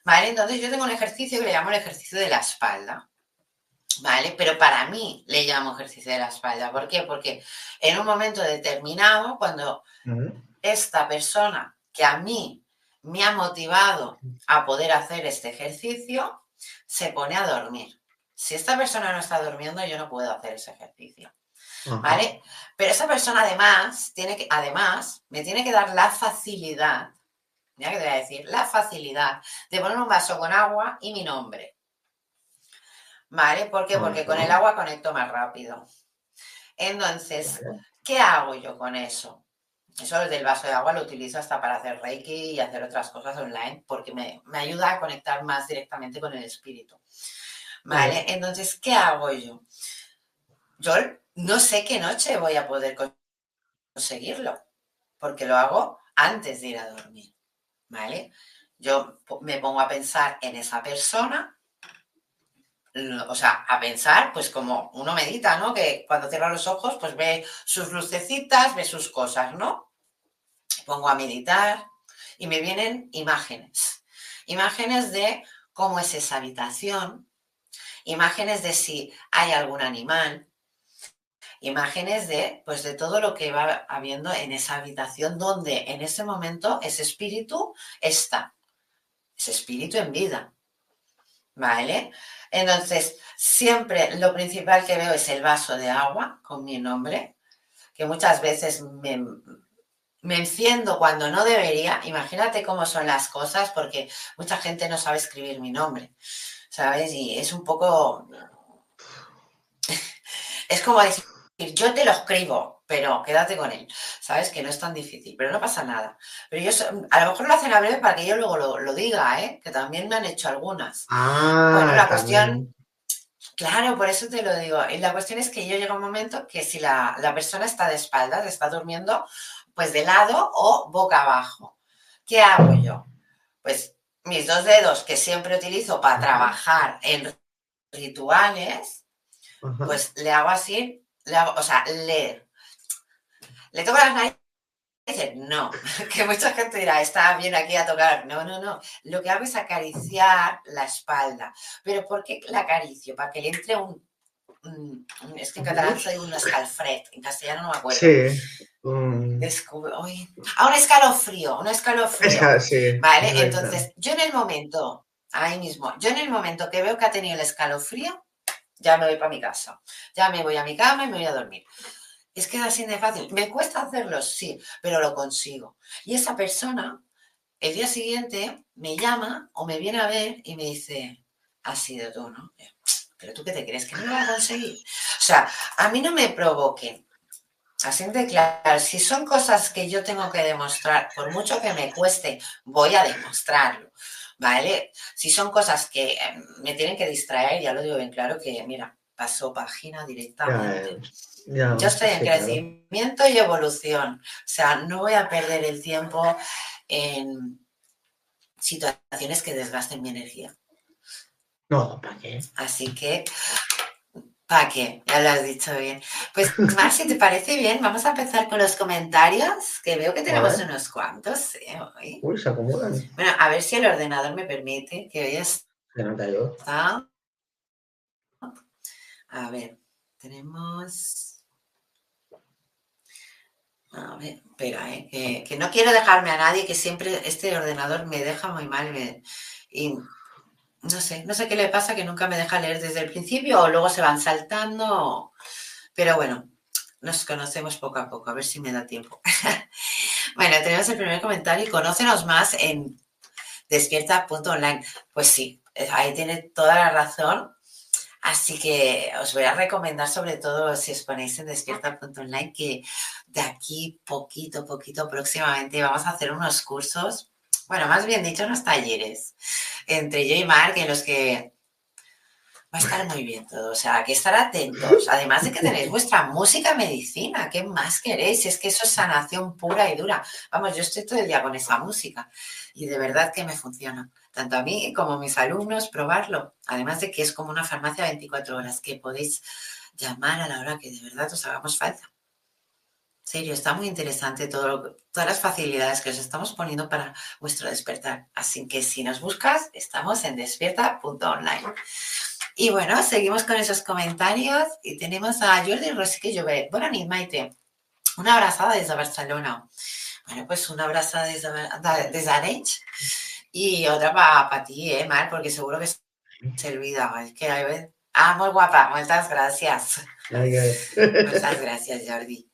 Vale, entonces yo tengo un ejercicio que le llamo el ejercicio de la espalda. ¿Vale? Pero para mí le llamo ejercicio de la espalda. ¿Por qué? Porque en un momento determinado, cuando esta persona que a mí me ha motivado a poder hacer este ejercicio, se pone a dormir si esta persona no está durmiendo, yo no puedo hacer ese ejercicio. ¿Vale? Pero esa persona además tiene que, además, me tiene que dar la facilidad, mira que te voy a decir, la facilidad de poner un vaso con agua y mi nombre. ¿Vale? ¿Por qué? Porque con el agua conecto más rápido. Entonces, ¿qué hago yo con eso? Eso del vaso de agua lo utilizo hasta para hacer Reiki y hacer otras cosas online porque me, me ayuda a conectar más directamente con el espíritu. ¿Vale? Entonces, ¿qué hago yo? Yo no sé qué noche voy a poder conseguirlo, porque lo hago antes de ir a dormir, ¿vale? Yo me pongo a pensar en esa persona, o sea, a pensar, pues como uno medita, ¿no? Que cuando cierra los ojos, pues ve sus lucecitas, ve sus cosas, ¿no? Pongo a meditar y me vienen imágenes. Imágenes de cómo es esa habitación, imágenes de si hay algún animal, imágenes de pues de todo lo que va habiendo en esa habitación donde en ese momento ese espíritu está, ese espíritu en vida. ¿Vale? Entonces, siempre lo principal que veo es el vaso de agua con mi nombre, que muchas veces me, me enciendo cuando no debería. Imagínate cómo son las cosas, porque mucha gente no sabe escribir mi nombre. ¿Sabes? Y es un poco... es como decir, yo te lo escribo, pero quédate con él, ¿sabes? Que no es tan difícil, pero no pasa nada. Pero yo, a lo mejor lo hacen a breve para que yo luego lo, diga, ¿eh? Que también me han hecho algunas. Ah, bueno, la cuestión... Claro, por eso te lo digo. Y la cuestión es que yo llego a un momento que si la, la persona está de espaldas, está durmiendo, pues de lado o boca abajo. ¿Qué hago yo? Pues mis dos dedos que siempre utilizo para trabajar en rituales, pues le hago así, le hago, o sea, le, le toco las narices. No, que mucha gente dirá, está bien aquí a tocar. No, no, no. Lo que hago es acariciar la espalda. ¿Pero por qué la acaricio? Para que le entre un. es que en catalán soy un escalfret, en castellano no me acuerdo. Sí. Descubre, ah, un escalofrío, un escalofrío. vale, entonces yo en el momento, ahí mismo, yo en el momento que veo que ha tenido el escalofrío, ya me voy para mi casa. Ya me voy a mi cama y me voy a dormir. Es que es así de fácil. Me cuesta hacerlo, sí, pero lo consigo. Y esa persona, el día siguiente, me llama o me viene a ver y me dice, has sido tú, ¿no? Pero tú qué te crees que no lo vas a conseguir. O sea, a mí no me provoquen. Así de claro, si son cosas que yo tengo que demostrar, por mucho que me cueste, voy a demostrarlo. ¿vale? Si son cosas que em, me tienen que distraer, ya lo digo bien claro que, mira, paso página directamente. Yo estoy en crecimiento y evolución. O sea, no voy a perder el tiempo en situaciones que desgasten mi energía. No, ¿para qué? Así que ¿Para qué? Ya lo has dicho bien. Pues, Mar, si te parece bien, vamos a empezar con los comentarios, que veo que tenemos unos cuantos. ¿eh? Uy, se acomodan. Bueno, a ver si el ordenador me permite que hoy está. A ver, tenemos. A ver, espera, ¿eh? que, no quiero dejarme a nadie, que siempre este ordenador me deja muy mal. y no sé, no sé qué le pasa que nunca me deja leer desde el principio o luego se van saltando. Pero bueno, nos conocemos poco a poco, a ver si me da tiempo. bueno, tenemos el primer comentario y conócenos más en despierta.online. Pues sí, ahí tiene toda la razón. Así que os voy a recomendar, sobre todo si os ponéis en despierta.online, que de aquí poquito, poquito, próximamente vamos a hacer unos cursos bueno, más bien dicho, unos talleres entre yo y Mark en los que va a estar muy bien todo. O sea, que estar atentos. Además de que tenéis vuestra música medicina, ¿qué más queréis? Es que eso es sanación pura y dura. Vamos, yo estoy todo el día con esa música y de verdad que me funciona. Tanto a mí como a mis alumnos, probarlo. Además de que es como una farmacia 24 horas que podéis llamar a la hora que de verdad os hagamos falta serio, está muy interesante todo, todas las facilidades que os estamos poniendo para vuestro despertar. Así que si nos buscas, estamos en despierta.online. Y bueno, seguimos con esos comentarios y tenemos a Jordi Rosque Llobet. Bueno, ni Maite, una abrazada desde Barcelona. Bueno, pues una abrazada desde, desde Arenys y otra para ti, ¿eh, Mar? Porque seguro que se olvida. Es que, ah, muy guapa, muchas gracias. Muchas gracias, Jordi.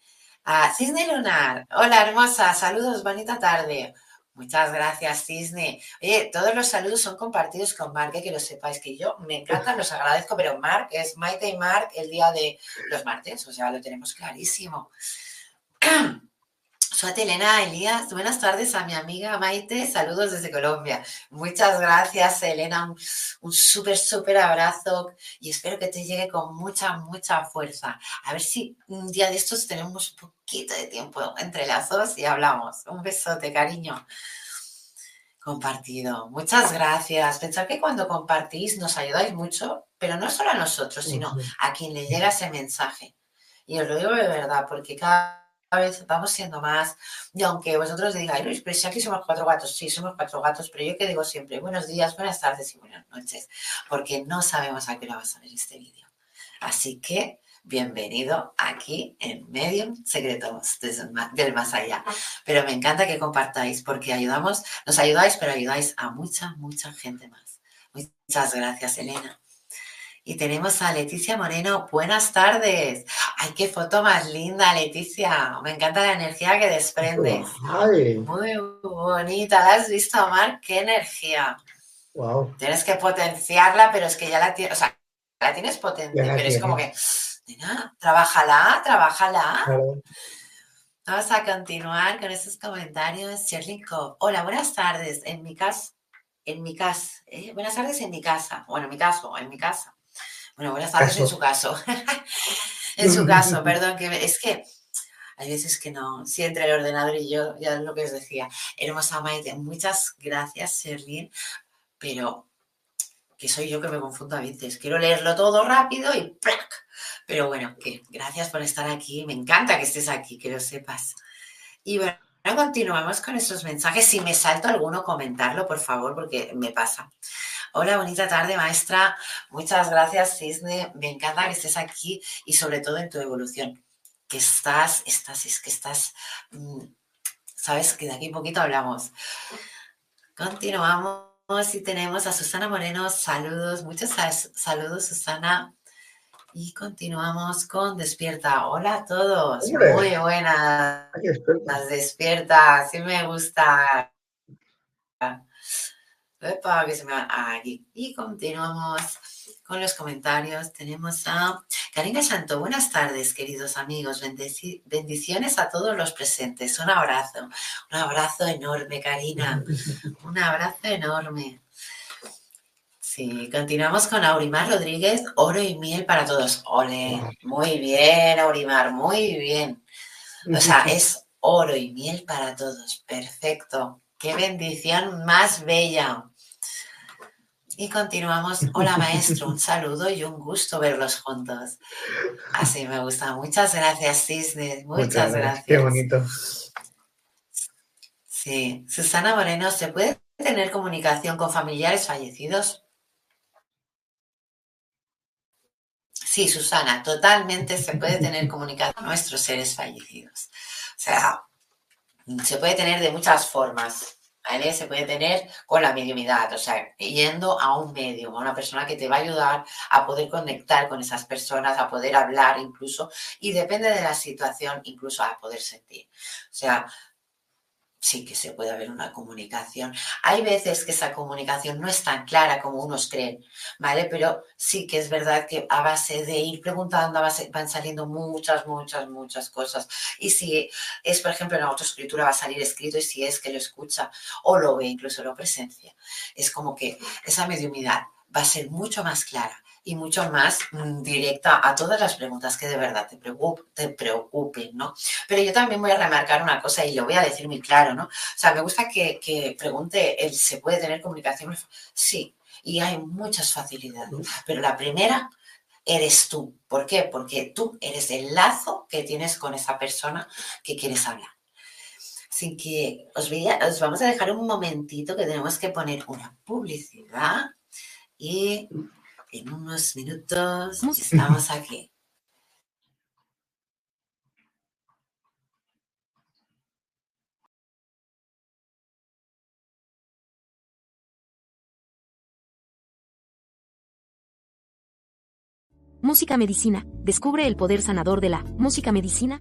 A Cisne Lunar. Hola, hermosa. Saludos, bonita tarde. Muchas gracias, Cisne. Oye, todos los saludos son compartidos con Mark, eh, que lo sepáis, que yo me encantan, los agradezco, pero Mark es Maite y Mark el día de los martes, o sea, lo tenemos clarísimo. Suate Elena Elías, buenas tardes a mi amiga Maite, saludos desde Colombia. Muchas gracias, Elena, un, súper, súper abrazo y espero que te llegue con mucha, mucha fuerza. A ver si un día de estos tenemos un poquito de tiempo entre las dos y hablamos. Un besote, cariño. Compartido. Muchas gracias. Pensar que cuando compartís nos ayudáis mucho, pero no solo a nosotros, sino a quien le llega ese mensaje. Y os lo digo de verdad, porque cada vez vamos siendo más. Y aunque vosotros digáis, Luis, pero si aquí somos cuatro gatos, sí, somos cuatro gatos, pero yo que digo siempre, buenos días, buenas tardes y buenas noches, porque no sabemos a qué hora vas a ver este vídeo. Así que bienvenido aquí en Medium Secretos del Más Allá. Pero me encanta que compartáis porque ayudamos, nos ayudáis, pero ayudáis a mucha, mucha gente más. Muchas gracias, Elena. Y tenemos a Leticia Moreno. Buenas tardes. Ay, qué foto más linda, Leticia. Me encanta la energía que desprendes. Muy bonita. ¿La has visto, Omar? ¡Qué energía! Wow. Tienes que potenciarla, pero es que ya la tienes, o sea, la tienes potente, pero es como que, nena, trabájala, trabájala. Vamos a continuar con estos comentarios. Shirley Hola, buenas tardes. En mi casa, en mi casa, ¿eh? buenas tardes en mi casa. Bueno, en mi caso, en mi casa. Bueno, buenas tardes en su caso. en su caso, perdón, que es que hay veces que no, si entre el ordenador y yo, ya es lo que os decía. Hermosa Maite, muchas gracias, Serlín, pero que soy yo que me confundo a veces. Quiero leerlo todo rápido y ¡plac! Pero bueno, que gracias por estar aquí. Me encanta que estés aquí, que lo sepas. Y bueno, continuamos con esos mensajes. Si me salto alguno, comentarlo, por favor, porque me pasa. Hola, bonita tarde, maestra. Muchas gracias, Cisne. Me encanta que estés aquí y sobre todo en tu evolución. Que estás, estás, es que estás, mm, sabes que de aquí un poquito hablamos. Continuamos y tenemos a Susana Moreno. Saludos, muchos saludos, Susana. Y continuamos con Despierta. Hola a todos. Muy buenas. Las despierta. Sí me gusta. Que se me aquí. Y continuamos con los comentarios. Tenemos a Karina Santo. Buenas tardes, queridos amigos. bendiciones a todos los presentes. Un abrazo. Un abrazo enorme, Karina. Un abrazo enorme. Sí, continuamos con Aurimar Rodríguez. Oro y miel para todos. Ole. Muy bien, Aurimar. Muy bien. O sea, es oro y miel para todos. Perfecto. Qué bendición más bella. Y continuamos. Hola maestro, un saludo y un gusto verlos juntos. Así me gusta. Muchas gracias, Cisne. Muchas, gracias. Qué bonito. Sí. Susana Moreno, ¿se puede tener comunicación con familiares fallecidos? Sí, Susana, totalmente se puede tener comunicación con nuestros seres fallecidos. O sea, se puede tener de muchas formas. Se puede tener con la mediumidad, o sea, yendo a un medio, a una persona que te va a ayudar a poder conectar con esas personas, a poder hablar incluso, y depende de la situación, incluso a poder sentir. O sea, sí que se puede haber una comunicación. Hay veces que esa comunicación no es tan clara como unos creen, ¿vale? Pero sí que es verdad que a base de ir preguntando, van saliendo muchas, muchas, muchas cosas. Y si es, por ejemplo, en la autoescritura va a salir escrito y si es que lo escucha o lo ve, incluso lo presencia, es como que esa mediumidad va a ser mucho más clara y mucho más mm, directa a todas las preguntas que de verdad te, te preocupen, ¿no? Pero yo también voy a remarcar una cosa y lo voy a decir muy claro, ¿no? O sea, me gusta que, que pregunte, ¿el, ¿se puede tener comunicación? Sí, y hay muchas facilidades, pero la primera eres tú. ¿Por qué? Porque tú eres el lazo que tienes con esa persona que quieres hablar. Así que os vamos a dejar un momentito que tenemos que poner una publicidad y en unos minutos estamos aquí. Música Medicina. Descubre el poder sanador de la música medicina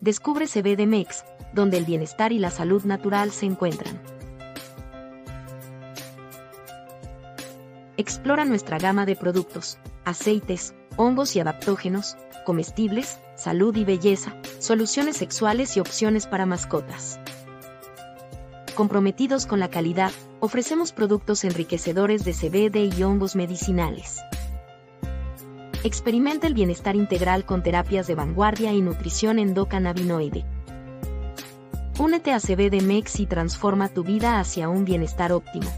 Descubre CBD donde el bienestar y la salud natural se encuentran. Explora nuestra gama de productos, aceites, hongos y adaptógenos, comestibles, salud y belleza, soluciones sexuales y opciones para mascotas. Comprometidos con la calidad, ofrecemos productos enriquecedores de CBD y hongos medicinales. Experimenta el bienestar integral con terapias de vanguardia y nutrición endocannabinoide. Únete a CBD y transforma tu vida hacia un bienestar óptimo.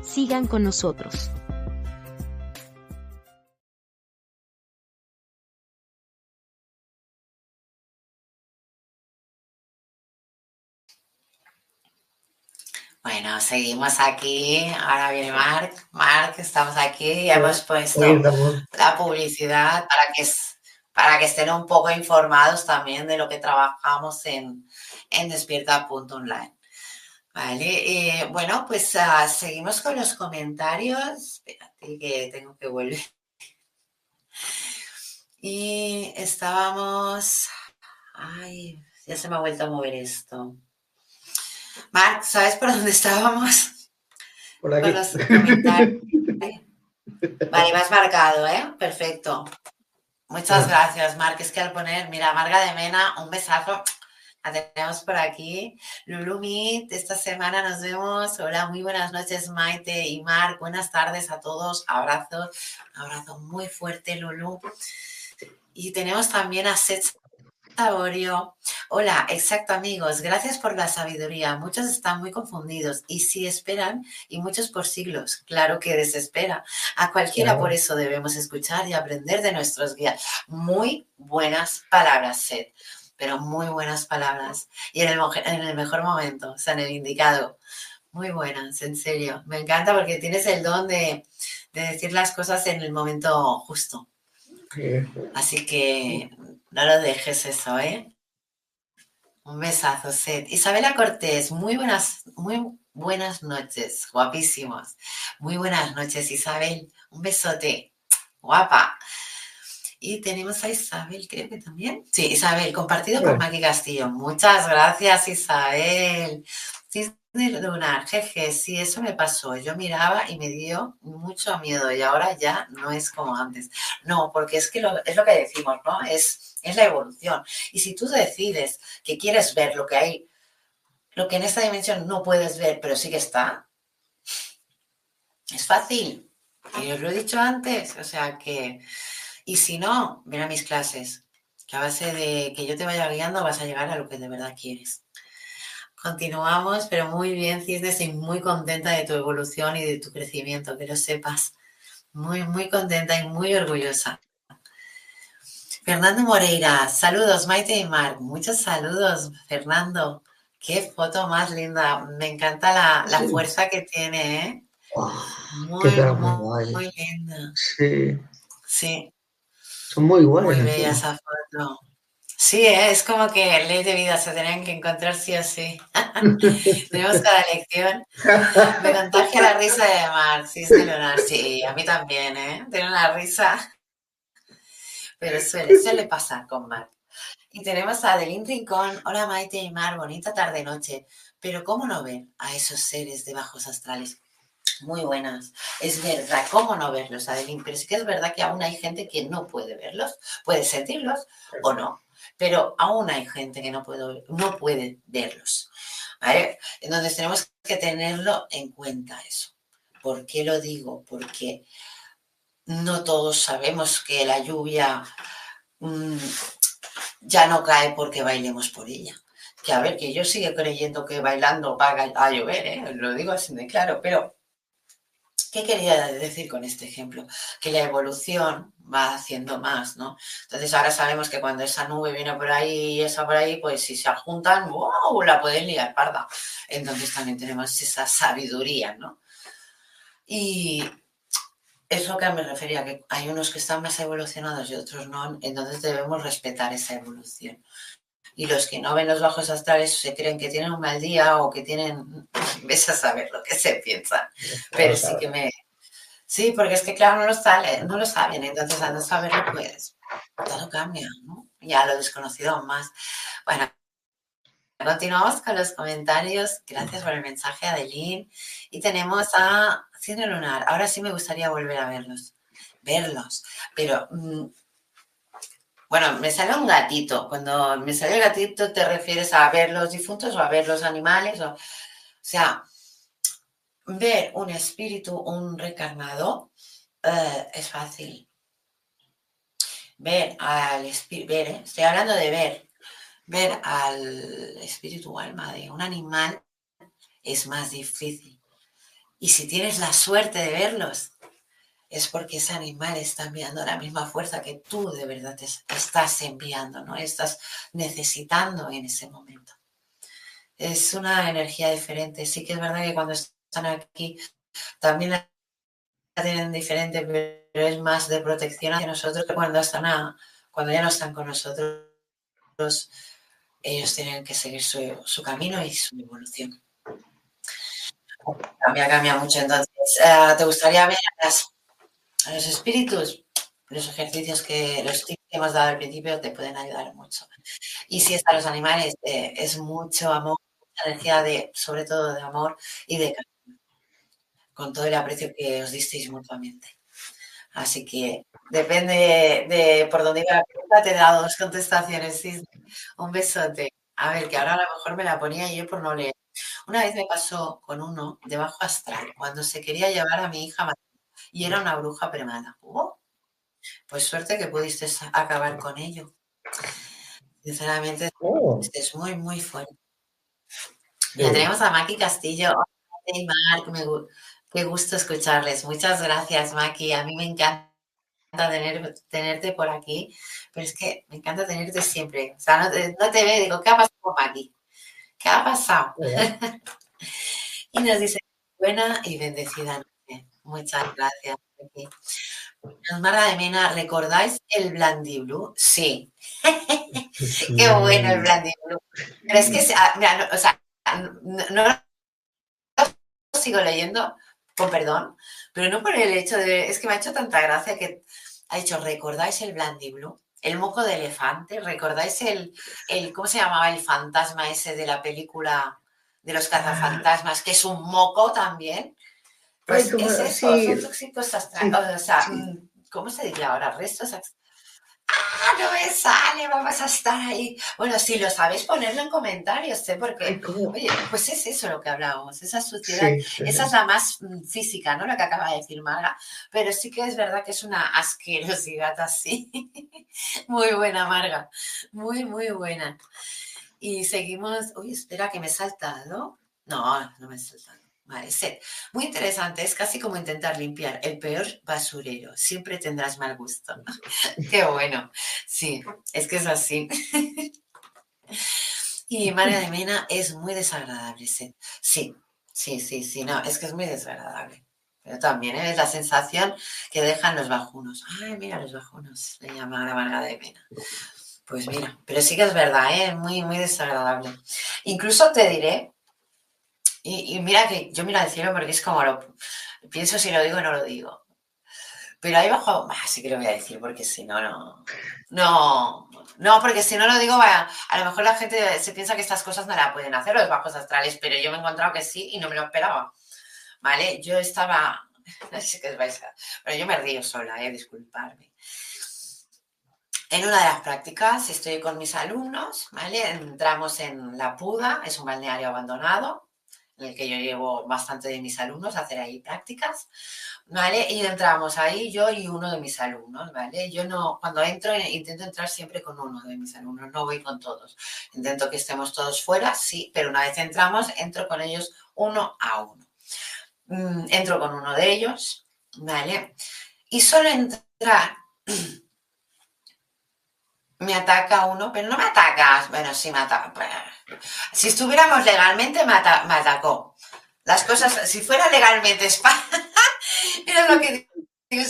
Sigan con nosotros. Bueno, seguimos aquí. Ahora viene Marc. Marc, estamos aquí y hemos puesto la publicidad para que, para que estén un poco informados también de lo que trabajamos en, en despierta.online. Vale, eh, bueno, pues ah, seguimos con los comentarios. Espérate que tengo que volver. Y estábamos. Ay, ya se me ha vuelto a mover esto. Marc, ¿sabes por dónde estábamos? Por aquí. Vale, me has marcado, ¿eh? Perfecto. Muchas gracias, Marc. Es que al poner, mira, Marga de Mena, un besazo. La tenemos por aquí. Lulu Meet, esta semana nos vemos. Hola, muy buenas noches, Maite y Marc. Buenas tardes a todos. Abrazos. Un abrazo muy fuerte, Lulu. Y tenemos también a Seth Saborio. Hola, exacto amigos, gracias por la sabiduría. Muchos están muy confundidos y si esperan, y muchos por siglos, claro que desespera. A cualquiera por eso debemos escuchar y aprender de nuestros guías. Muy buenas palabras, Seth, pero muy buenas palabras. Y en el, en el mejor momento, o sea, en el indicado. Muy buenas, en serio. Me encanta porque tienes el don de, de decir las cosas en el momento justo. Así que no lo dejes eso, ¿eh? Un besazo, Seth. Isabela Cortés, muy buenas, muy buenas noches, guapísimos. Muy buenas noches, Isabel. Un besote, guapa. Y tenemos a Isabel, creo que también. Sí, Isabel, compartido con Maki Castillo. Muchas gracias, Isabel lunar, jeje, sí, eso me pasó. Yo miraba y me dio mucho miedo y ahora ya no es como antes. No, porque es que es lo que decimos, ¿no? Es, es la evolución. Y si tú decides que quieres ver lo que hay, lo que en esta dimensión no puedes ver, pero sí que está, es fácil. Y os lo he dicho antes, o sea que, y si no, ven a mis clases, que a base de que yo te vaya guiando vas a llegar a lo que de verdad quieres. Continuamos, pero muy bien, Cisnes, y muy contenta de tu evolución y de tu crecimiento, que lo sepas. Muy, muy contenta y muy orgullosa. Fernando Moreira, saludos, Maite y Marc. Muchos saludos, Fernando. Qué foto más linda. Me encanta la, fuerza que tiene, ¿eh? muy, muy, muy, linda. Sí. Sí. Son muy buenas. Muy bella esa foto. Sí, ¿eh? es como que ley de vida se tenían que encontrar sí o sí. Tenemos cada lección. Me contagia la risa de Mar, sí, Sí, a mí también, ¿eh? Tiene una risa. Pero suele, suele pasar con Mar. Y tenemos a Adeline Rincón. Hola Maite y Mar, bonita tarde-noche. Pero ¿cómo no ver a esos seres de bajos astrales? Muy buenas. Es verdad, ¿cómo no verlos, Adeline? Pero sí que es verdad que aún hay gente que no puede verlos, puede sentirlos o no pero aún hay gente que no, puede, no puede verlos. Entonces tenemos que tenerlo en cuenta eso. ¿Por qué lo digo? Porque no todos sabemos que la lluvia mm, ya no cae porque bailemos por ella. Que a ver, que yo sigo creyendo que bailando va a llover, ¿eh? lo digo así de claro, pero ¿Qué quería decir con este ejemplo? Que la evolución va haciendo más, ¿no? Entonces ahora sabemos que cuando esa nube viene por ahí y esa por ahí, pues si se juntan, ¡wow! La pueden liar parda. Entonces también tenemos esa sabiduría, ¿no? Y es lo que me refería, que hay unos que están más evolucionados y otros no, entonces debemos respetar esa evolución y los que no ven los bajos astrales se creen que tienen un mal día o que tienen, ves a saber lo que se piensa. Pero sí que me... Sí, porque es que claro, no lo, saben, no lo saben, entonces al no saberlo, pues todo cambia, ¿no? Ya lo desconocido más. Bueno, continuamos con los comentarios. Gracias por el mensaje, Adeline. Y tenemos a Cine Lunar. Ahora sí me gustaría volver a verlos. Verlos. Pero... Mm, bueno, me sale un gatito. Cuando me sale el gatito, ¿te refieres a ver los difuntos o a ver los animales? O, sea, ver un espíritu, un recarnado, eh, es fácil. ver al espíritu, ver, ¿eh? estoy hablando de ver, ver al espíritu alma de un animal es más difícil. Y si tienes la suerte de verlos, es porque ese animal está enviando la misma fuerza que tú de verdad estás enviando, ¿no? Estás necesitando en ese momento. Es una energía diferente. Sí que es verdad que cuando están aquí también la tienen diferente, pero es más de protección hacia nosotros que cuando están cuando ya no están con nosotros, ellos tienen que seguir su, camino y su evolución. Cambia, cambia mucho. Entonces, eh, ¿te gustaría ver las los espíritus, los ejercicios que los tips que hemos dado al principio te pueden ayudar mucho. Y si es a los animales, eh, es mucho amor, mucha energía de, sobre todo de amor y de cariño, con todo el aprecio que os disteis mutuamente. Así que depende de, por dónde iba la pregunta, te he dado dos contestaciones. Un besote. A ver, que ahora a lo mejor me la ponía yo por no leer. Una vez me pasó con uno de bajo astral, cuando se quería llevar a mi hija y era una bruja premada. Oh, pues suerte que pudiste acabar con ello. Sinceramente, oh. es muy, muy fuerte. Ya tenemos a Maki Castillo. qué gusto escucharles. Muchas gracias, Maki. A mí me encanta tener, tenerte por aquí, pero es que me encanta tenerte siempre. O sea, no te, no te veo digo, ¿qué ha pasado con Maki? ¿Qué ha pasado? y nos dice, buena y bendecida Muchas gracias. Mara de Mena, ¿recordáis el Blandy Blue? Sí. Qué bueno el Blandy Blue. Pero es que, ah, mira, no, o sea, no, lo sigo leyendo, con perdón, pero no por el hecho de. Es que me ha hecho tanta gracia que ha dicho, ¿recordáis el Blandy Blue? El moco de elefante, ¿recordáis el, el, ¿cómo se llamaba el fantasma ese de la película de los cazafantasmas? Que es un moco también. Pues es eso, son tóxicos astrales, o sea, mm, ¿cómo se diría ahora? Restos ¡Ah, no me sale! Vamos a estar ahí. Bueno, si lo sabéis, ponerlo en comentarios, ¿eh? Porque, oye, pues es eso lo que hablábamos, esa suciedad, esa es la más mm, física, ¿no? La que acaba de decir Marga, pero sí que es verdad que es una asquerosidad así. muy buena, Marga, muy, muy buena. Y seguimos, uy, espera que me salta, ¿no? No, no me salta. Vale, set. Muy interesante, es casi como intentar limpiar el peor basurero. Siempre tendrás mal gusto. Qué bueno. Sí, es que es así. y María de Mena es muy desagradable, Set. Sí, sí, sí, sí, no, es que es muy desagradable. Pero también ¿eh? es la sensación que dejan los bajunos. Ay, mira los bajunos, le llama la María de Mena. Pues mira, pero sí que es verdad, ¿eh? muy, muy desagradable. Incluso te diré y, mira que yo miro al cielo porque es como lo pienso si lo digo o no lo digo. Pero ahí bajo, sí que lo voy a decir porque si no, no. No, no, porque si no lo digo, a lo mejor la gente se piensa que estas cosas no la pueden hacer los bajos astrales, pero yo me he encontrado que sí y no me lo esperaba. ¿Vale? Yo estaba. No sé qué vais a. Pero yo me río sola, eh, disculparme. En una de las prácticas estoy con mis alumnos, ¿vale? Entramos en La Puda, es un balneario abandonado, en el que yo llevo bastante de mis alumnos a hacer ahí prácticas, ¿vale? Y entramos ahí yo y uno de mis alumnos, ¿vale? Yo no, cuando entro, eh, intento entrar siempre con uno de mis alumnos, no voy con todos. Intento que estemos todos fuera, sí, pero una vez entramos, entro con ellos uno a uno. Mm, entro con uno de ellos, ¿vale? Y solo entrar me ataca uno, pero no me atacas. Bueno, sí me ataca. Si estuviéramos legalmente, me, atacó. Las cosas, si fuera legalmente España, mira lo que digo,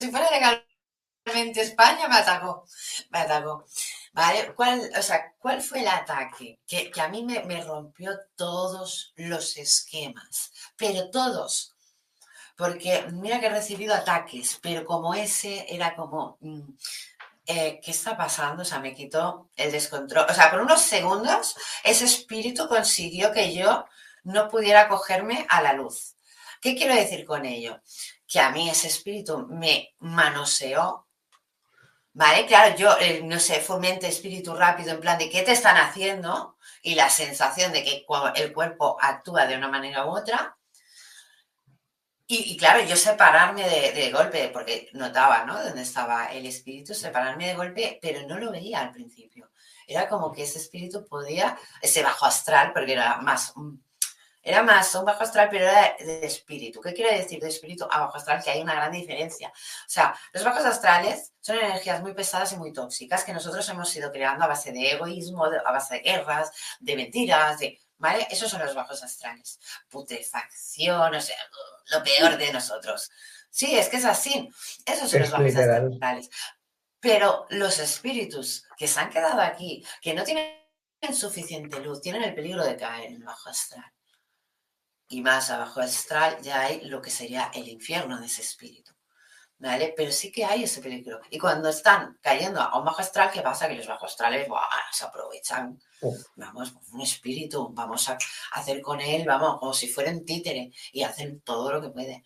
si fuera legalmente España, me atacó. Me atacó. ¿Vale? ¿Cuál, o sea, ¿cuál fue el ataque? Que, a mí me, me rompió todos los esquemas, pero todos porque mira que he recibido ataques, pero como ese era como, mm, eh, ¿qué está pasando? O sea, me quitó el descontrol. O sea, por unos segundos ese espíritu consiguió que yo no pudiera cogerme a la luz. ¿Qué quiero decir con ello? Que a mí ese espíritu me manoseó. ¿Vale? Claro, yo, no sé, fomente espíritu rápido en plan de qué te están haciendo y la sensación de que el cuerpo actúa de una manera u otra. Y, claro, yo separarme de, golpe, porque notaba, ¿no? Dónde estaba el espíritu, separarme de golpe, pero no lo veía al principio. Era como que ese espíritu podía, ese bajo astral, porque era más, era más un bajo astral, pero era de, espíritu. ¿Qué quiere decir de espíritu a bajo astral? Que hay una gran diferencia. O sea, los bajos astrales son energías muy pesadas y muy tóxicas que nosotros hemos ido creando a base de egoísmo, a base de guerras, de mentiras, de ¿vale? Esos son los bajos astrales. Putrefacción, o sea, lo peor de nosotros. Sí, es que es así. Esos son los bajos astrales. Pero los espíritus que se han quedado aquí, que no tienen suficiente luz, tienen el peligro de caer en el bajo astral. Y más abajo astral ya hay lo que sería el infierno de ese espíritu. ¿Vale? Pero sí que hay ese peligro. Y cuando están cayendo a un bajo astral, ¿qué pasa? Que los bajos astrales se aprovechan. Vamos, un espíritu, vamos a hacer con él, vamos, como si fuera un títere y hacen todo lo que puede.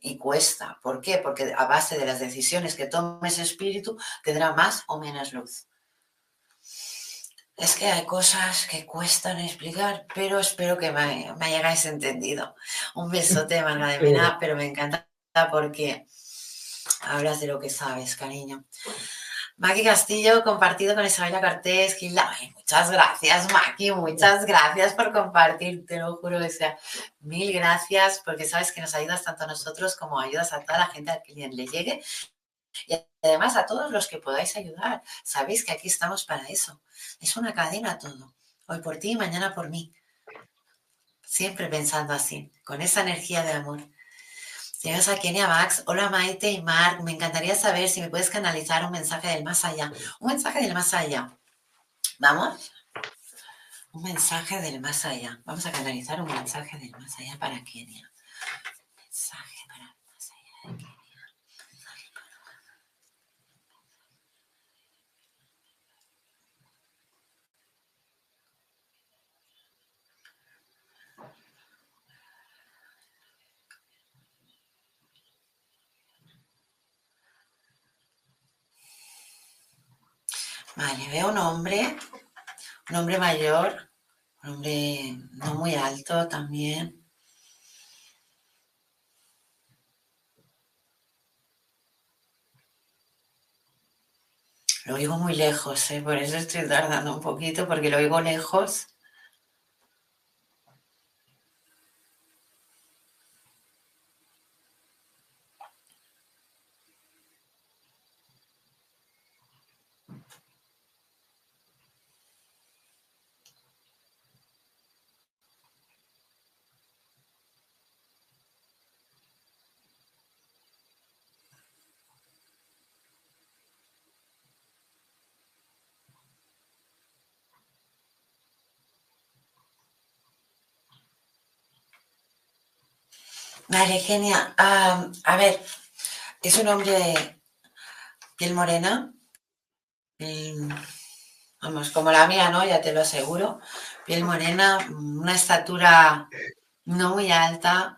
Y cuesta. ¿Por qué? Porque a base de las decisiones que tome ese espíritu, tendrá más o menos luz. Es que hay cosas que cuestan explicar, pero espero que me, me hayáis entendido. Un besote, Marga de Mena, pero me encanta porque Hablas de lo que sabes, cariño. Maki Castillo, compartido con Isabela Cortés, muchas gracias, Maki, muchas gracias por compartir, te lo juro que sea. Mil gracias, porque sabes que nos ayudas tanto a nosotros como ayudas a toda la gente a quien le llegue. Y además a todos los que podáis ayudar. Sabéis que aquí estamos para eso. Es una cadena todo. Hoy por ti, mañana por mí. Siempre pensando así, con esa energía de amor. Llegas a Kenia Max. Hola Maite y Mark. Me encantaría saber si me puedes canalizar un mensaje del más allá. Un mensaje del más allá. ¿Vamos? Un mensaje del más allá. Vamos a canalizar un mensaje del más allá para Kenia. mensaje para el más allá de Kenia. Vale, veo un hombre, un hombre mayor, un hombre no muy alto también. Lo oigo muy lejos, ¿eh? por eso estoy tardando un poquito, porque lo oigo lejos. Vale, genia. a ver, es un hombre piel morena, vamos, como la mía, ¿no? Ya te lo aseguro. Piel morena, una estatura no muy alta,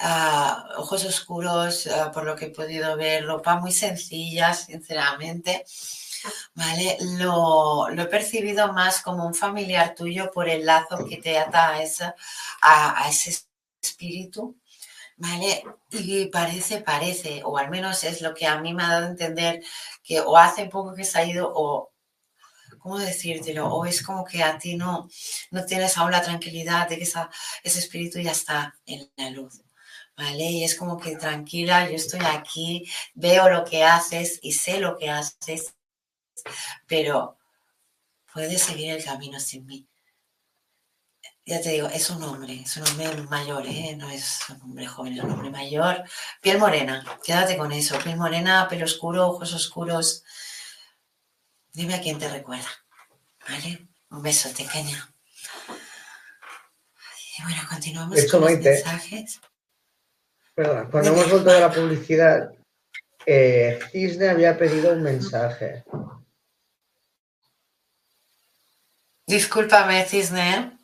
ah, ojos oscuros, ah, por lo que he podido ver, ropa muy sencilla, sinceramente. Vale, lo, he percibido más como un familiar tuyo por el lazo que te ata a ese espíritu ¿vale? Y parece, parece, o al menos es lo que a mí me ha dado a entender que o hace poco que se ha ido o, ¿cómo decírtelo? O es como que a ti no, no tienes aún la tranquilidad de que ese espíritu ya está en la luz. ¿Vale? Y es como que tranquila, yo estoy aquí, veo lo que haces y sé lo que haces, pero puedes seguir el camino sin mí ya te digo, es un hombre, es un hombre mayor, ¿eh? no es un hombre joven, es un hombre mayor. Piel morena, quédate con eso, piel morena, pelo oscuro, ojos oscuros. Dime a quién te recuerda, ¿vale? Un beso, pequeña. Y bueno, continuamos con los mensajes. Perdón, cuando hemos vuelto de la publicidad, eh, Cisne había pedido un mensaje. Discúlpame, Cisne.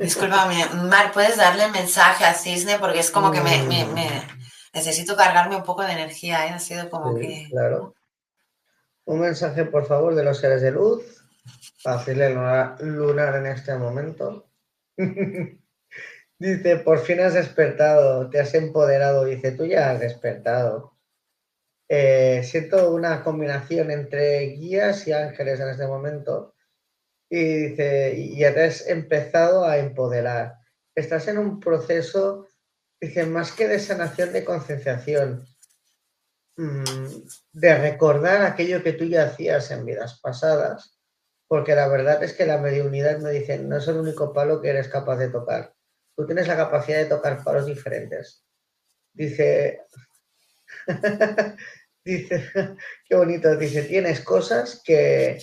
Disculpame, Mar, ¿puedes darle mensaje a Cisne? Porque es como que me, necesito cargarme un poco de energía, ¿eh? Ha sido como que... Claro. Un mensaje, por favor, de los seres de luz. Fácil lunar en este momento. Dice, por fin has despertado, te has empoderado. Dice, tú ya has despertado. Eh, siento una combinación entre guías y ángeles en este momento. Y dice, ya te has empezado a empoderar. Estás en un proceso, dice, más que de sanación, de concienciación, mm, de recordar aquello que tú ya hacías en vidas pasadas, porque la verdad es que la mediunidad me dice, no es el único palo que eres capaz de tocar. Tú tienes la capacidad de tocar palos diferentes. Dice, dice, qué bonito, dice, tienes cosas que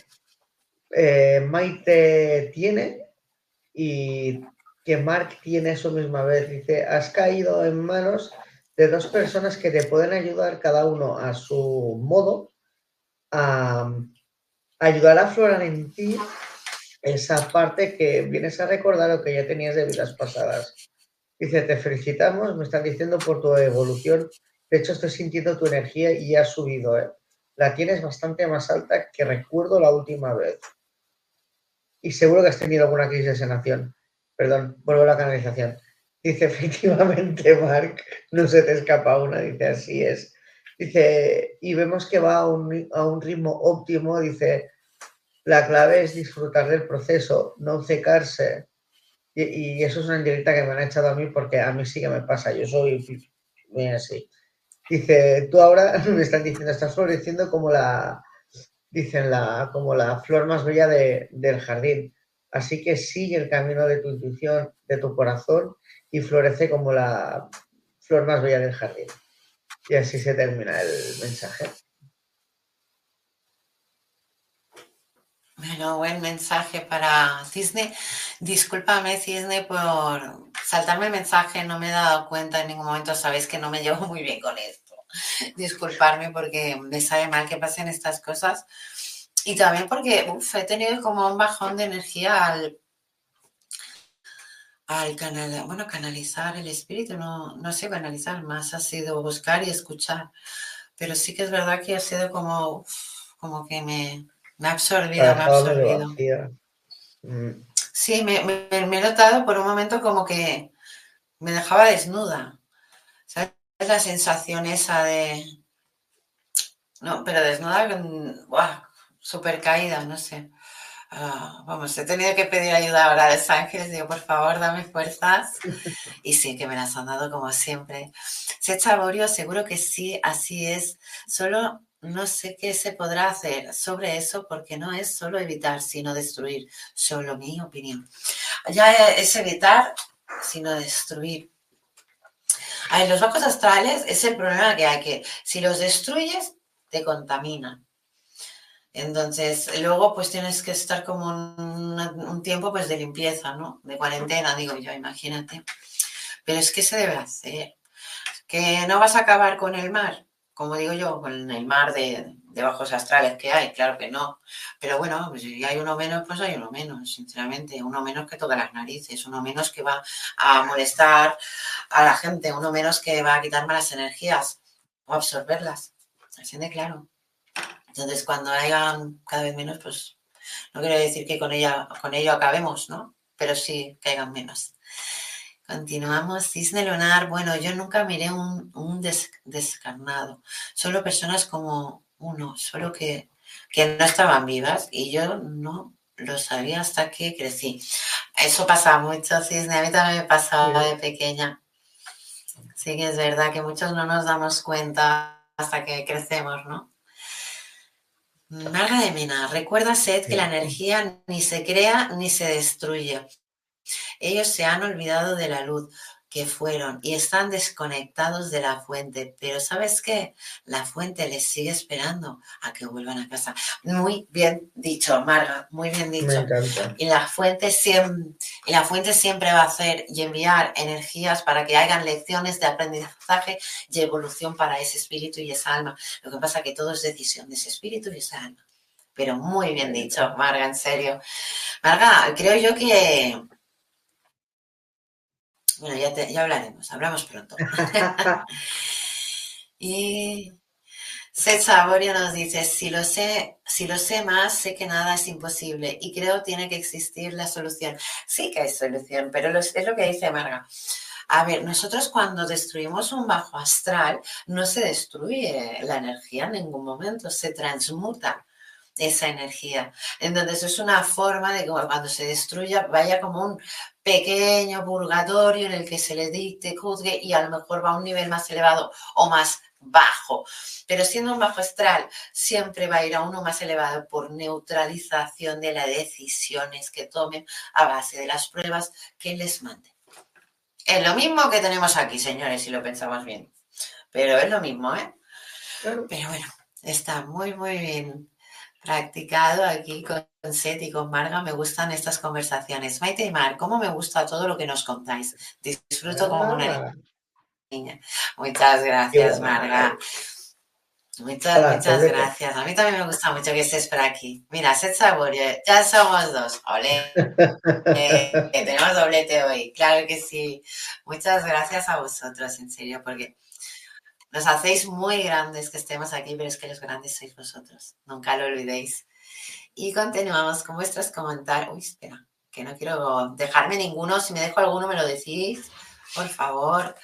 eh, Maite tiene y que Mark tiene eso misma vez. Dice, has caído en manos de dos personas que te pueden ayudar cada uno a su modo a, ayudar a aflorar en ti esa parte que vienes a recordar lo que ya tenías de vidas pasadas. Dice, te felicitamos, me están diciendo por tu evolución. De hecho, estoy sintiendo tu energía y ha subido. ¿eh? La tienes bastante más alta que recuerdo la última vez. Y seguro que has tenido alguna crisis de sanación. Perdón, vuelvo a la canalización. Dice, efectivamente, Mark, no se te escapa una. Dice, así es. Dice, y vemos que va a un, a un ritmo óptimo. Dice, la clave es disfrutar del proceso, no secarse. Y, y, eso es una indirecta que me han echado a mí porque a mí sí que me pasa. Yo soy muy así. Dice, tú ahora me están diciendo, estás floreciendo como la, dicen, la, como la flor más bella de, del jardín. Así que sigue el camino de tu intuición, de tu corazón y florece como la flor más bella del jardín. Y así se termina el mensaje. Bueno, buen mensaje para Cisne. Discúlpame, Cisne, por saltarme el mensaje. No me he dado cuenta en ningún momento. Sabéis que no me llevo muy bien con esto. Disculparme porque me sabe mal que pasen estas cosas. Y también porque uf, he tenido como un bajón de energía al, al canal, bueno, canalizar el espíritu. No, no sé canalizar, más ha sido buscar y escuchar. Pero sí que es verdad que ha sido como, uf, como que me, me ha absorbido, me ha absorbido. Mm. Sí, me, me, me, he notado por un momento como que me dejaba desnuda. ¿Sabes? La sensación esa de... No, pero desnuda, ¡buah! súper caída, no sé. Uh, vamos, he tenido que pedir ayuda ahora de Ángeles, digo, por favor, dame fuerzas. Y sí, que me las han dado como siempre. Se Chaborio, seguro que sí, así es. Solo no sé qué se podrá hacer sobre eso porque no es solo evitar, sino destruir. Solo mi opinión. Ya es evitar, sino destruir. Los bancos astrales es el problema que hay, que si los destruyes, te contaminan. Entonces, luego pues tienes que estar como un, un, tiempo pues de limpieza, ¿no? De cuarentena, digo yo, imagínate. Pero es que se debe hacer. Que no vas a acabar con el mar, como digo yo, con el mar de, de bajos astrales que hay, claro que no. Pero bueno, pues si hay uno menos, pues hay uno menos, sinceramente. Uno menos que todas las narices, uno menos que va a molestar a la gente, uno menos que va a quitar malas energías o absorberlas. Así de claro. Entonces, cuando hayan cada vez menos, pues no quiero decir que con, ella, con ello acabemos, ¿no? Pero sí que hayan menos. Continuamos. Cisne lunar. Bueno, yo nunca miré un, un des, descarnado. Solo personas como uno, solo que, que no estaban vivas y yo no lo sabía hasta que crecí. Eso pasa mucho, Cisne. A mí también me pasaba de pequeña. Sí que es verdad que muchos no nos damos cuenta hasta que crecemos, ¿no? Marga de Mena, recuerda Seth que la energía ni se crea ni se destruye. Ellos se han olvidado de la luz que fueron y están desconectados de la fuente. Pero ¿sabes qué? La fuente les sigue esperando a que vuelvan a casa. Muy bien dicho, Marga, muy bien dicho. Y la fuente siempre, y la fuente siempre va a hacer y enviar energías para que hagan lecciones de aprendizaje y evolución para ese espíritu y esa alma. Lo que pasa es que todo es decisión de ese espíritu y esa alma. Pero muy bien dicho, Marga, en serio. Marga, creo yo que bueno, ya, ya hablaremos, hablamos pronto. y Seth Saborio nos dice, si lo sé, si lo sé más, sé que nada es imposible y creo tiene que existir la solución. Sí que hay solución, pero es lo que dice Marga. A ver, nosotros cuando destruimos un bajo astral, no se destruye la energía en ningún momento, se transmuta esa energía. Entonces es una forma de que cuando se destruya vaya como un pequeño purgatorio en el que se le dicte, juzgue y a lo mejor va a un nivel más elevado o más bajo. Pero siendo un bajo astral, siempre va a ir a uno más elevado por neutralización de las decisiones que tomen a base de las pruebas que les manden. Es lo mismo que tenemos aquí, señores, si lo pensamos bien. Pero es lo mismo, ¿eh? Pero bueno, está muy, muy bien practicado aquí con Seth y con Marga. Me gustan estas conversaciones. Maite y Mar, ¿cómo me gusta todo lo que nos contáis? Disfruto como una niña. Muchas gracias, Marga. Muchas, muchas gracias. A mí también me gusta mucho que estés por aquí. Mira, Seth Saborio, ya somos dos. Ole. Eh, tenemos doblete hoy. Claro que sí. Muchas gracias a vosotros, en serio, porque nos hacéis muy grandes que estemos aquí, pero es que los grandes sois vosotros. Nunca lo olvidéis. Y continuamos con vuestros comentarios. Uy, espera, que no quiero dejarme ninguno. Si me dejo alguno, me lo decís, por favor.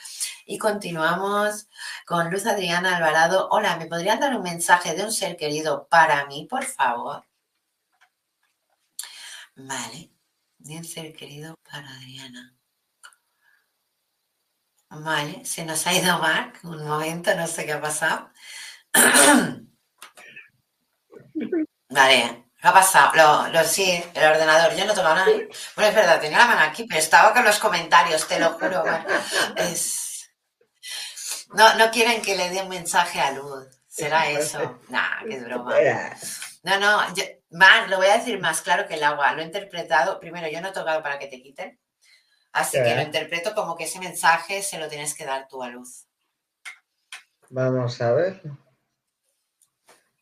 Y continuamos con Luz Adriana Alvarado. Hola, ¿me podrían dar un mensaje de un ser querido para mí, por favor? Vale, de un ser querido para Adriana. Vale, se nos ha ido Mark un momento, no sé qué ha pasado. Vale, ¿qué ha pasado? Lo, lo, sí, el ordenador, yo no tengo nada. ¿eh? Bueno, es verdad, tenía la mano aquí, pero estaba con los comentarios, te lo juro. Es, no, no quieren que le dé un mensaje a Luz. ¿Será eso? Nah, qué broma. No, no, más, lo voy a decir más claro que el agua. Lo he interpretado, primero, yo no he tocado para que te quiten. Así que lo interpreto como que ese mensaje se lo tienes que dar tú a Luz. Vamos a ver.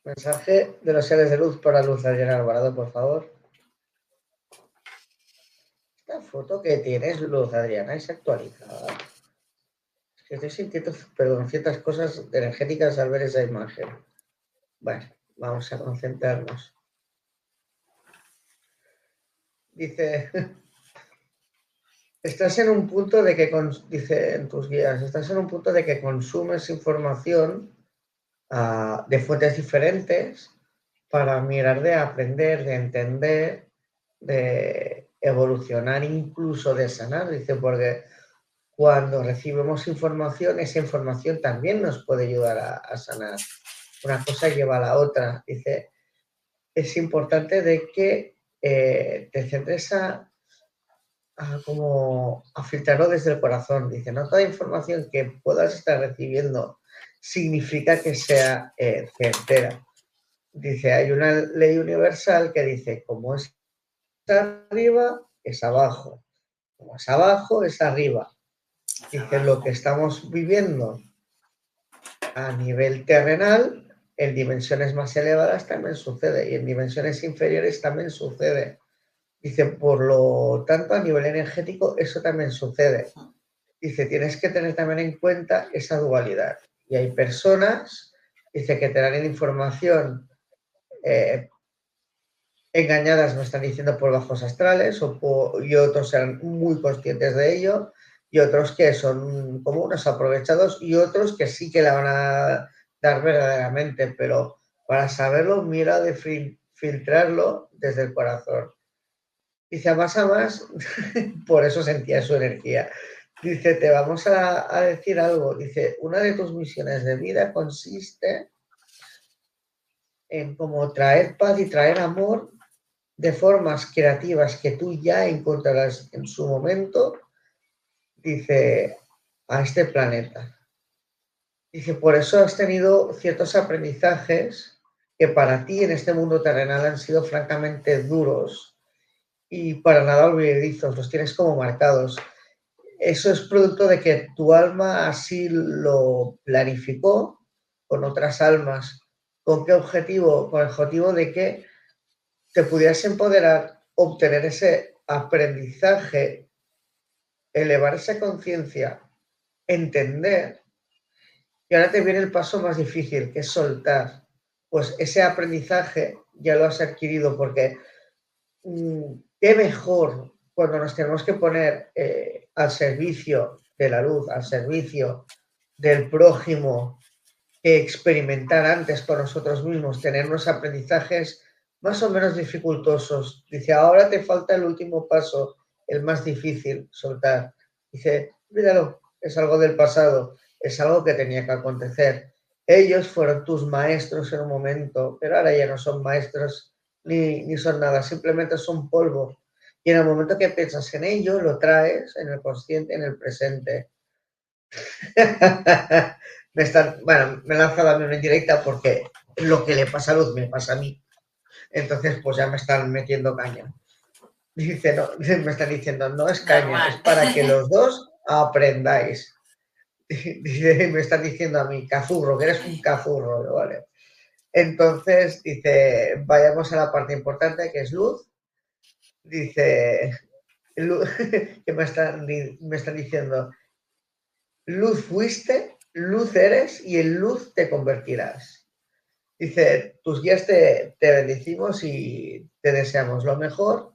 Mensaje de los seres de luz para Luz Adriana Alvarado, por favor. Esta foto que tienes, Luz Adriana, es actualizada estoy sintiendo, perdón, ciertas cosas energéticas al ver esa imagen. Bueno, vamos a concentrarnos. Dice, estás en un punto de que, dice en tus guías, estás en un punto de que consumes información ah, de fuentes diferentes para mirar de aprender, de entender, de evolucionar, incluso de sanar. Dice, porque cuando recibimos información, esa información también nos puede ayudar a, sanar. Una cosa lleva a la otra. Dice, es importante de que eh, te centres a, como a filtrarlo desde el corazón. Dice, no toda información que puedas estar recibiendo significa que sea eh. Dice, hay una ley universal que dice, como es arriba, es abajo. Como es abajo, es arriba. Dice, lo que estamos viviendo a nivel terrenal, en dimensiones más elevadas también sucede y en dimensiones inferiores también sucede. Dice, por lo tanto, a nivel energético eso también sucede. Dice, tienes que tener también en cuenta esa dualidad. Y hay personas, dice, que te dan información eh, engañadas, me están diciendo, por bajos astrales, o y otros sean muy conscientes de ello, y otros que son como unos aprovechados y otros que sí que la van a dar verdaderamente, pero para saberlo, mira de filtrarlo desde el corazón. Dice, más a más, por eso sentía su energía. Dice, te vamos a, a, decir algo. Dice, una de tus misiones de vida consiste en como traer paz y traer amor de formas creativas que tú ya encontrarás en su momento dice, a este planeta. Dice, por eso has tenido ciertos aprendizajes que para ti en este mundo terrenal han sido francamente duros y para nada olvidadizos, los tienes como marcados. Eso es producto de que tu alma así lo planificó con otras almas. ¿Con qué objetivo? Con el objetivo de que te pudieras empoderar, obtener ese aprendizaje elevar esa conciencia, entender Y ahora te viene el paso más difícil, que es soltar. Pues ese aprendizaje ya lo has adquirido porque mm, qué mejor cuando nos tenemos que poner eh, al servicio de la luz, al servicio del prójimo, que experimentar antes con nosotros mismos, tener unos aprendizajes más o menos dificultosos. Dice, ahora te falta el último paso, el más difícil, soltar. Dice, míralo, es algo del pasado, es algo que tenía que acontecer. Ellos fueron tus maestros en un momento, pero ahora ya no son maestros ni, ni son nada, simplemente son polvo. Y en el momento que piensas en ello, lo traes en el consciente, en el presente. me están, bueno, me he lanzado a mí una indirecta porque lo que le pasa a Luz me pasa a mí. Entonces, pues ya me están metiendo caña. Dice, no, me están diciendo, no es caña, es para que los dos aprendáis. Dice, me están diciendo a mí, cazurro, que eres un cazurro, ¿vale? Entonces, dice, vayamos a la parte importante que es luz. Dice, que me están, me están diciendo, luz fuiste, luz eres y en luz te convertirás. Dice, tus guías te, bendecimos y te deseamos lo mejor.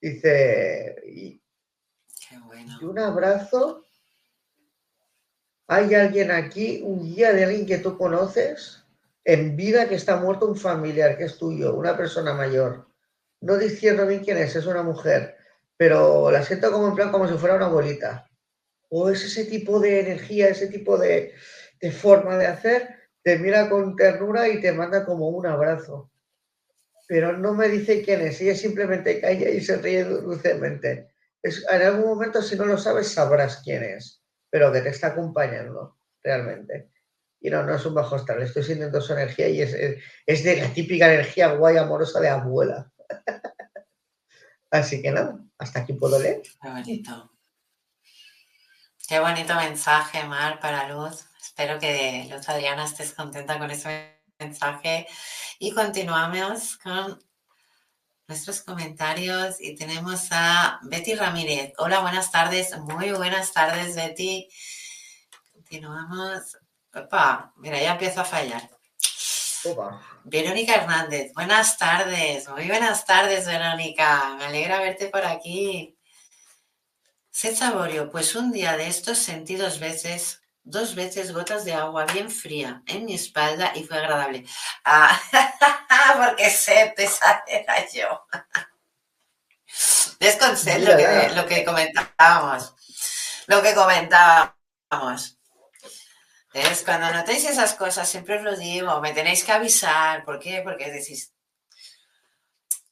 Dice, y, un abrazo. ¿Hay alguien aquí, un guía de alguien que tú conoces en vida que está muerto un familiar que es tuyo, una persona mayor? No diciendo bien quién es, es una mujer, pero la siento como en plan como si fuera una abuelita. O es ese tipo de energía, ese tipo de, de forma de hacer te mira con ternura y te manda como un abrazo. Pero no me dice quién es, ella simplemente calla y se ríe dulcemente. Es, en algún momento, si no lo sabes, sabrás quién es, pero que te está acompañando realmente. Y no, no es un bajo estar, estoy sintiendo su energía y es, es, de la típica energía guay amorosa de abuela. Así que nada, hasta aquí puedo leer. Qué bonito. Qué bonito mensaje, Mar, para Luz. Espero que Luz Adriana estés contenta con ese mensaje. Y continuamos con nuestros comentarios y tenemos a Betty Ramírez. Hola, buenas tardes. Muy buenas tardes, Betty. Continuamos. Opa, mira, ya empiezo a fallar. Verónica Hernández, buenas tardes. Muy buenas tardes, Verónica. Me alegra verte por aquí. Sed saborio, pues un día de estos sentí dos veces dos veces gotas de agua bien fría en mi espalda y fue agradable. Ah, porque sed, esa era yo. Es con lo que, lo que comentábamos. Lo que comentábamos. Es cuando notéis esas cosas, siempre os lo digo, me tenéis que avisar. ¿Por qué? Porque decís,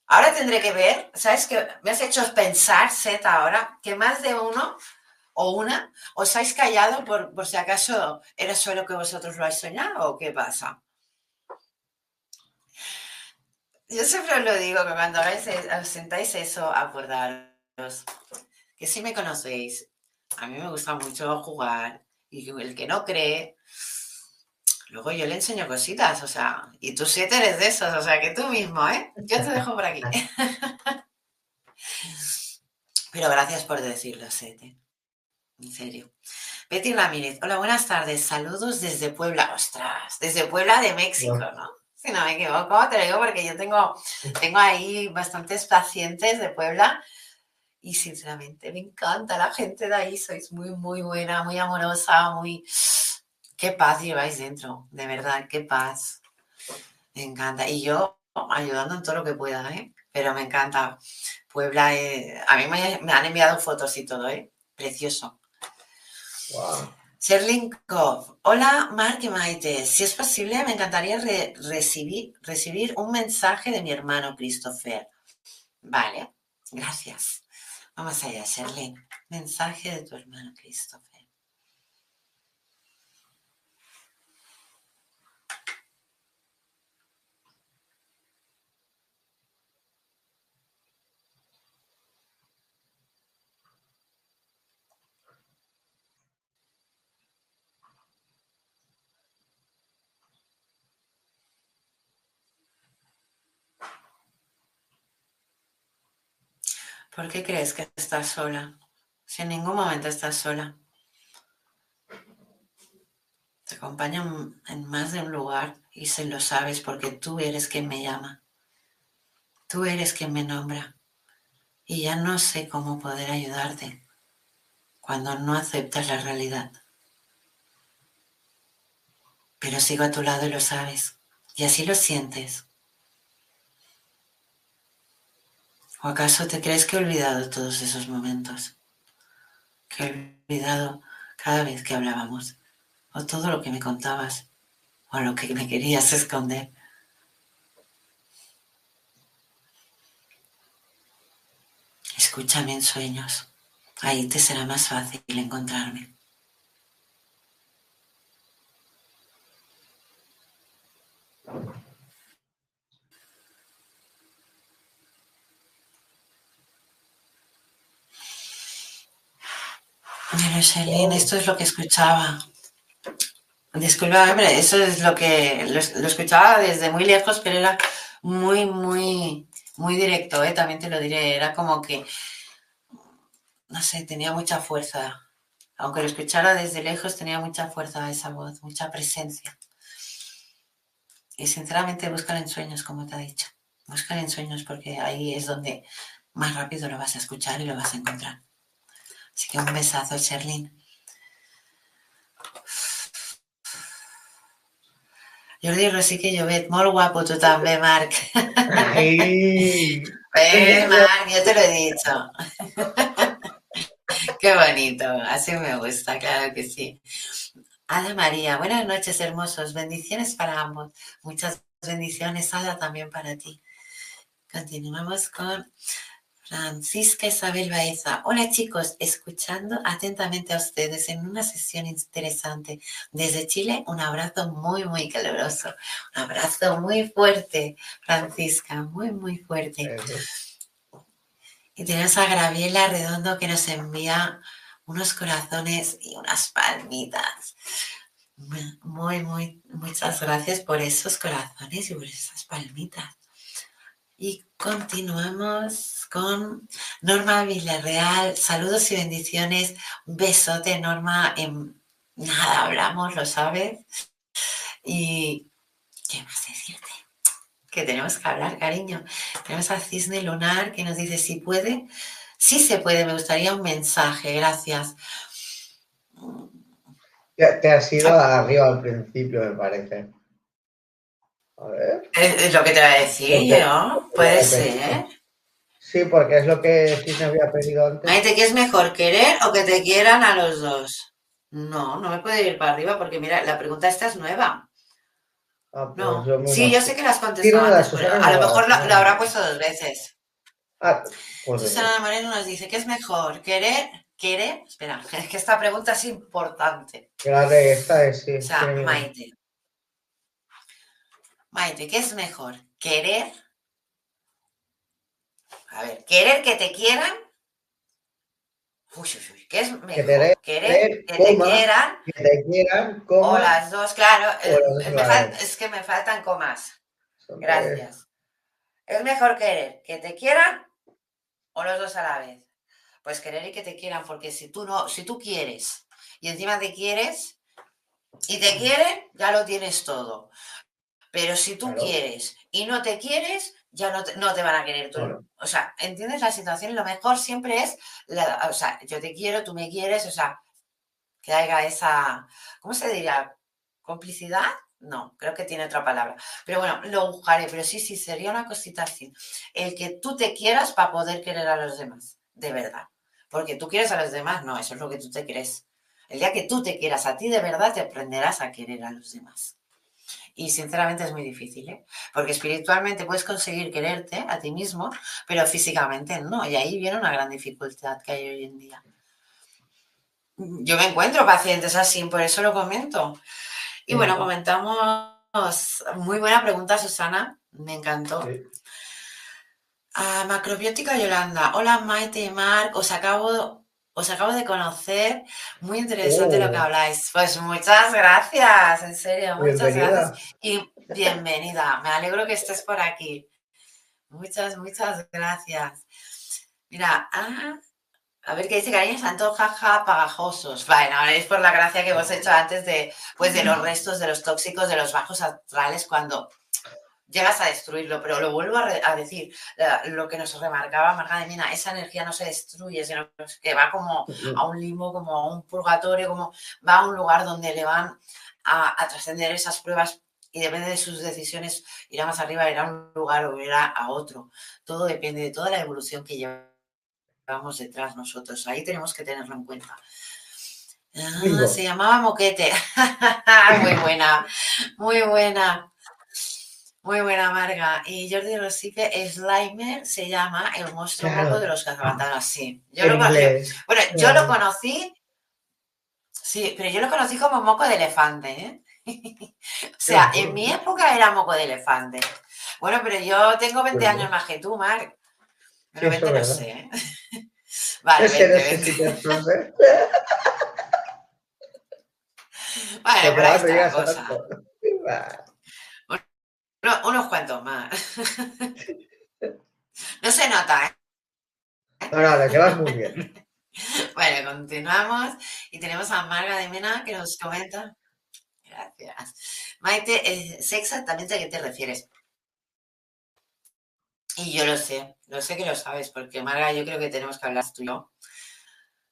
ahora tendré que ver, ¿sabes qué? Me has hecho pensar, Seth, ahora, que más de uno o una, os habéis callado por, por si acaso era solo que vosotros lo habéis soñado o qué pasa. Yo siempre os lo digo, que cuando os sentáis eso, acordaros que si me conocéis, a mí me gusta mucho jugar y el que no cree, luego yo le enseño cositas, o sea, y tú siete eres de esos, o sea, que tú mismo, ¿eh? Yo te dejo por aquí. Pero gracias por decirlo, Sete en serio. Betty Ramírez, hola, buenas tardes, saludos desde Puebla, ostras, desde Puebla de México, ¿no? Si no me equivoco, te lo digo porque yo tengo, tengo ahí bastantes pacientes de Puebla y sinceramente me encanta la gente de ahí, sois muy, muy buena, muy amorosa, muy... Qué paz lleváis dentro, de verdad, qué paz. Me encanta. Y yo ayudando en todo lo que pueda, ¿eh? Pero me encanta. Puebla, eh, a mí me, me, han enviado fotos y todo, ¿eh? Precioso. Wow. hola Mark y Maite. Si es posible, me encantaría recibir, recibir un mensaje de mi hermano Christopher. Vale, gracias. Vamos allá, Sherlyn. Mensaje de tu hermano Christopher. ¿Por qué crees que estás sola? Si en ningún momento estás sola. Te acompaña en más de un lugar y se lo sabes porque tú eres quien me llama. Tú eres quien me nombra. Y ya no sé cómo poder ayudarte cuando no aceptas la realidad. Pero sigo a tu lado y lo sabes. Y así lo sientes. ¿O acaso te crees que he olvidado todos esos momentos? Que he olvidado cada vez que hablábamos, o todo lo que me contabas, o lo que me querías esconder. Escúchame en sueños, ahí te será más fácil encontrarme. Pero Shelly, esto es lo que escuchaba. Disculpa, hombre, eso es lo que lo, escuchaba desde muy lejos, pero era muy, muy, muy directo, ¿eh? también te lo diré. Era como que, no sé, tenía mucha fuerza. Aunque lo escuchara desde lejos, tenía mucha fuerza esa voz, mucha presencia. Y sinceramente, buscar en sueños, como te ha dicho. Buscar en sueños porque ahí es donde más rápido lo vas a escuchar y lo vas a encontrar. Así que un besazo, Sherlyn. Jordi Rosique Llobet, muy guapo tú también, Marc. eh, Marc, yo te lo he dicho. Qué bonito, así me gusta, claro que sí. Ada María, buenas noches, hermosos. Bendiciones para ambos. Muchas bendiciones, Ada, también para ti. Continuamos con Francisca Isabel Baeza. Hola chicos, escuchando atentamente a ustedes en una sesión interesante. Desde Chile, un abrazo muy, muy caluroso. Un abrazo muy fuerte, Francisca, muy, muy fuerte. Y tenemos a Graviela Redondo que nos envía unos corazones y unas palmitas. Muy, muy, muchas gracias por esos corazones y por esas palmitas. Y continuamos con Norma Villarreal. Saludos y bendiciones. Un besote, Norma. En nada hablamos, lo sabes. Y ¿qué más decirte? Que tenemos que hablar, cariño. Tenemos a Cisne Lunar que nos dice si puede. Sí se puede, me gustaría un mensaje, gracias. Te has ido arriba al principio, me parece. A ver. Es, lo que te voy a decir yo, puede ser. Sí, porque es lo que sí me había pedido antes. ¿qué es mejor, querer o que te quieran a los dos? No, no me puede ir para arriba porque mira, la pregunta esta es nueva. Ah, pues no. sí, yo sé que las contestado a lo mejor lo, habrá puesto dos veces. Ah, pues Susana Moreno nos dice, ¿qué es mejor, querer, querer? Espera, es que esta pregunta es importante. Claro, esta es, sí. O sea, Maite. Maite, ¿qué es mejor? ¿Querer? A ver, ¿querer que te quieran? Uy, uy, uy, ¿qué es mejor? Querer, que te quieran. Que te quieran, O las dos, claro. es que me faltan comas. Gracias. ¿Es mejor querer que te quieran o los dos a la vez? Pues querer y que te quieran, porque si tú no, si tú quieres y encima te quieres y te quieren, ya lo tienes todo. Pero si tú quieres y no te quieres, ya no te, no te van a querer tú. O sea, ¿entiendes la situación? Lo mejor siempre es, la, o sea, yo te quiero, tú me quieres, o sea, que haya esa, ¿cómo se diría? ¿Complicidad? No, creo que tiene otra palabra. Pero bueno, lo buscaré, pero sí, sí, sería una cosita así. El que tú te quieras para poder querer a los demás, de verdad. Porque tú quieres a los demás, no, eso es lo que tú te crees. El día que tú te quieras a ti de verdad, te aprenderás a querer a los demás. Y sinceramente es muy difícil, ¿eh? porque espiritualmente puedes conseguir quererte a ti mismo, pero físicamente no. Y ahí viene una gran dificultad que hay hoy en día. Yo me encuentro pacientes así, por eso lo comento. Y bueno, comentamos, muy buena pregunta, Susana, me encantó. macrobiótica Yolanda, hola Maite y Marc, os acabo os acabo de conocer. Muy interesante lo que oh. habláis. Pues muchas gracias, en serio, muchas gracias. Y bienvenida. Me alegro que estés por aquí. Muchas, muchas gracias. Mira, ah, A ver qué dice cariño, santo jaja pagajosos. Bueno, es por la gracia que hemos hecho antes de, pues, de los restos de los tóxicos, de los bajos astrales, cuando llegas a destruirlo. Pero lo vuelvo a, decir, lo que nos remarcaba Marga de Mina, esa energía no se destruye, sino que va como a un limbo, como a un purgatorio, como va a un lugar donde le van a, a trascender esas pruebas y depende de sus decisiones, irá más arriba, irá a un lugar o irá a otro. Todo depende de toda la evolución que llevamos detrás nosotros. Ahí tenemos que tenerlo en cuenta. Ah, se llamaba Moquete. muy buena, muy buena. Muy buena, Marga. Y Jordi Recife, Slimer se llama el monstruo de los cazafantasmas. Sí, yo lo. Bueno, yo lo conocí. Sí, pero yo lo conocí como moco de elefante, ¿eh? o sea, en mi época era moco de elefante. Bueno, pero yo tengo 20 años más que tú, Mar. Pero 20 no sé. ¿eh? Vale, 20, 20. vale, por ahí está cosa. Unos cuantos más. no se nota, ¿eh? No, no, que vas muy bien. Bueno, continuamos y tenemos a Marga de Mena que nos comenta. Gracias. Maite, sé exactamente a qué te refieres. Y yo lo sé, lo sé que lo sabes, porque Marga, yo creo que tenemos que hablar tú y yo.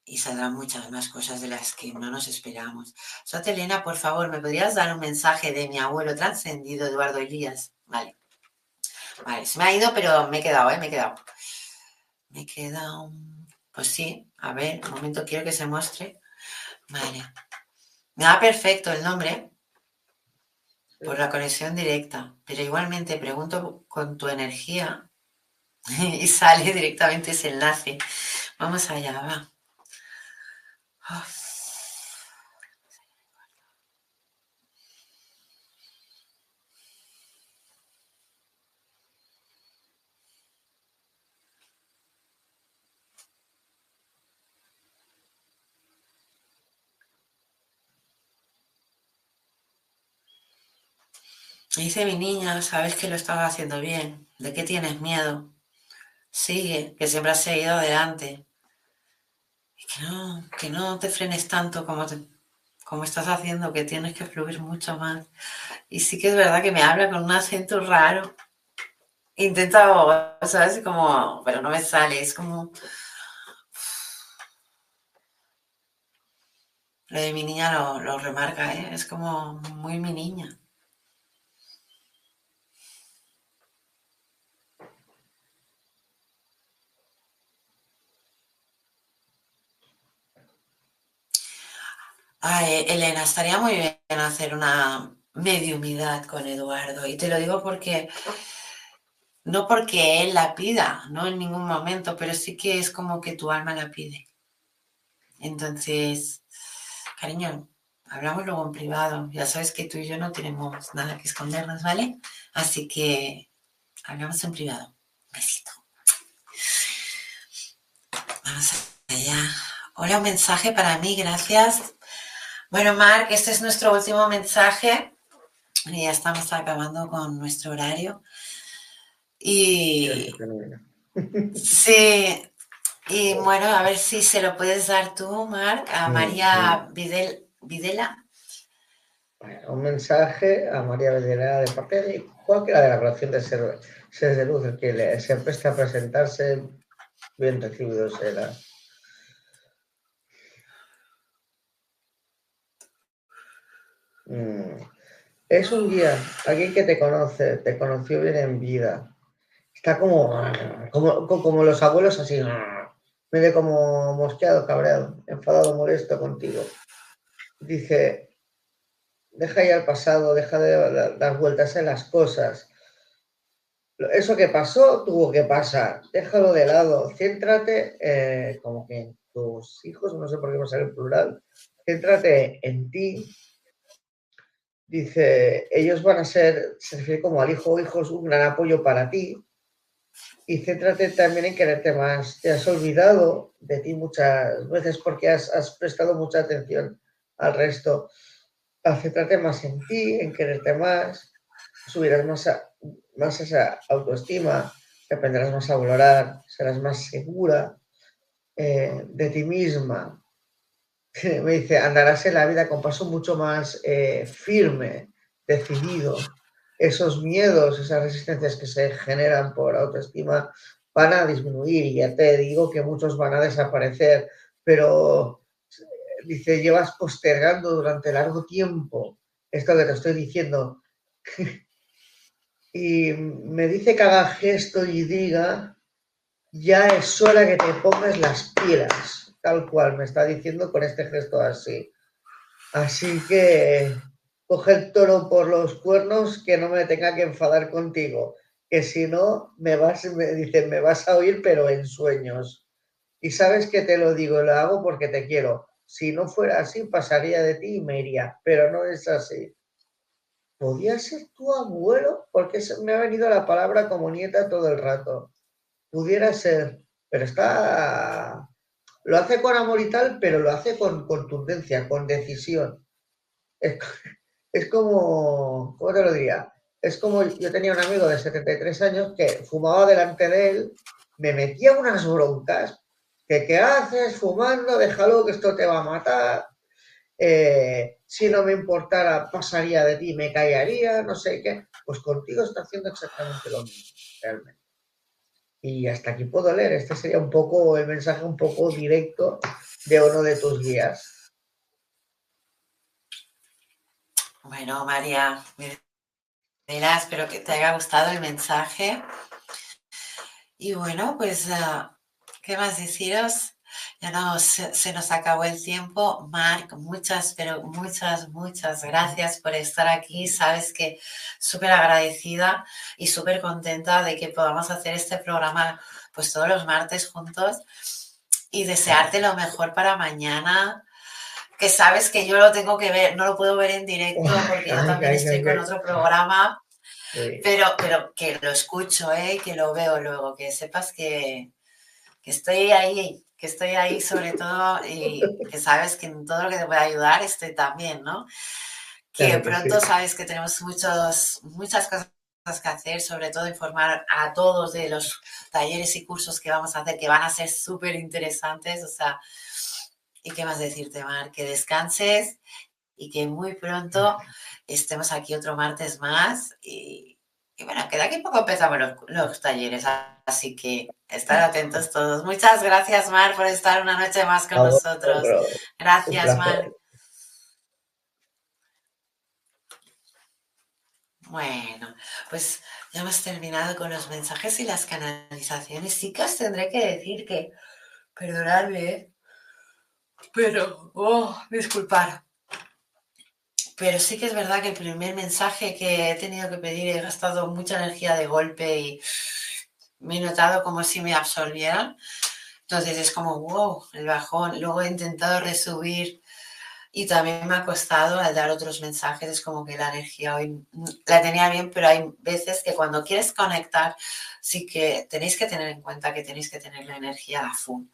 Y saldrán muchas más cosas de las que no nos esperamos. Sote Elena, por favor, ¿me podrías dar un mensaje de mi abuelo trascendido, Eduardo Elías? Vale. Vale, se me ha ido, pero me he quedado, ¿eh? Me he quedado. Me he quedado. Pues sí, a ver, un momento quiero que se muestre. Vale. Me da perfecto el nombre por la conexión directa, pero igualmente pregunto con tu energía y sale directamente ese enlace. Vamos allá, va. Dice mi niña, sabes que lo estaba haciendo bien. ¿De qué tienes miedo? Sigue, que siempre has seguido adelante. Que no, que no te frenes tanto como, como estás haciendo, que tienes que fluir mucho más. Y sí que es verdad que me habla con un acento raro. Intento, ¿sabes? Como, pero no me sale, es como... Lo de mi niña lo, lo remarca, ¿eh? es como muy mi niña. Ay, Elena, estaría muy bien hacer una mediumidad con Eduardo. Y te lo digo porque, no porque él la pida, no en ningún momento, pero sí que es como que tu alma la pide. Entonces, cariño, hablamos luego en privado. Ya sabes que tú y yo no tenemos nada que escondernos, ¿vale? Así que hablamos en privado. besito. Vamos allá. Hola, un mensaje para mí, gracias. Bueno, Marc, este es nuestro último mensaje. Y ya estamos acabando con nuestro horario. Y sí, y bueno, a ver si se lo puedes dar tú, Marc, a María Videla. un mensaje a María Videla de papel de cualquiera de la relación de ser, ser de luz, el que le, se presta a presentarse, bien recibido será. Mm. Es un guía, alguien que te conoce, te conoció bien en vida. Está como, como, como los abuelos así, medio como mosqueado, cabreado, enfadado, molesto contigo. Dice, deja ya el pasado, deja de dar vueltas en las cosas. Eso que pasó tuvo que pasar, déjalo de lado, céntrate eh, como que en tus hijos, no sé por qué me sale el plural, céntrate en ti, Dice, ellos van a ser, se refiere como al hijo o hijos, un gran apoyo para ti. Y céntrate también en quererte más. Te has olvidado de ti muchas veces porque has, prestado mucha atención al resto. Céntrate más en ti, en quererte más. Subirás más, más esa autoestima, te aprenderás más a valorar, serás más segura. eh, de ti misma. Me dice, andarás en la vida con paso mucho más eh, firme, decidido. Esos miedos, esas resistencias que se generan por autoestima van a disminuir ya te digo que muchos van a desaparecer, pero dice, llevas postergando durante largo tiempo esto que te estoy diciendo. y me dice que haga gesto y diga, ya es hora que te pongas las pilas, tal cual me está diciendo con este gesto así. Así que coge el toro por los cuernos que no me tenga que enfadar contigo, que si no me vas, me dice, me vas a oír pero en sueños. Y sabes que te lo digo, lo hago porque te quiero. Si no fuera así, pasaría de ti y me iría, pero no es así. ¿Podía ser tu abuelo? Porque me ha venido la palabra como nieta todo el rato. Pudiera ser, pero está... Lo hace con amor y tal, pero lo hace con contundencia, con decisión. Es, es como, ¿cómo te lo diría? Es como yo tenía un amigo de 73 años que fumaba delante de él, me metía unas broncas, que qué haces fumando, déjalo que esto te va a matar. Eh, si no me importara, pasaría de ti, me callaría, no sé qué. Pues contigo está haciendo exactamente lo mismo, realmente. Y hasta aquí puedo leer. Este sería un poco el mensaje un poco directo de uno de tus guías. Bueno, María, mira, espero que te haya gustado el mensaje. Y bueno, pues ah, ¿Qué más deciros? Ya no, se, nos acabó el tiempo. Marc, muchas, pero muchas, muchas gracias por estar aquí. Sabes que súper agradecida y súper contenta de que podamos hacer este programa pues todos los martes juntos y desearte lo mejor para mañana. Que sabes que yo lo tengo que ver, no lo puedo ver en directo porque yo también estoy con otro programa, pero, pero que lo escucho, ¿eh? que lo veo luego, que sepas que, que estoy ahí, que estoy ahí sobre todo y que sabes que en todo lo que te pueda ayudar estoy también, ¿no? Que pronto sabes que tenemos muchos, muchas cosas que hacer, sobre todo informar a todos de los talleres y cursos que vamos a hacer, que van a ser súper interesantes, o sea, ¿y qué más decirte, Mar? Que descanses y que muy pronto estemos aquí otro martes más y, y bueno, queda aquí poco empezamos los, talleres, así que estar atentos todos. Muchas gracias, Mar, por estar una noche más con nosotros. Gracias, Mar. Bueno, pues ya hemos terminado con los mensajes y las canalizaciones. Sí que os tendré que decir que, perdonadme, ¿eh? pero, oh, disculpar. Pero sí que es verdad que el primer mensaje que he tenido que pedir he gastado mucha energía de golpe y me he notado como si me absorbieran. Entonces es como, wow, el bajón. Luego he intentado resubir y también me ha costado al dar otros mensajes. Es como que la energía hoy la tenía bien, pero hay veces que cuando quieres conectar, sí que tenéis que tener en cuenta que tenéis que tener la energía a full.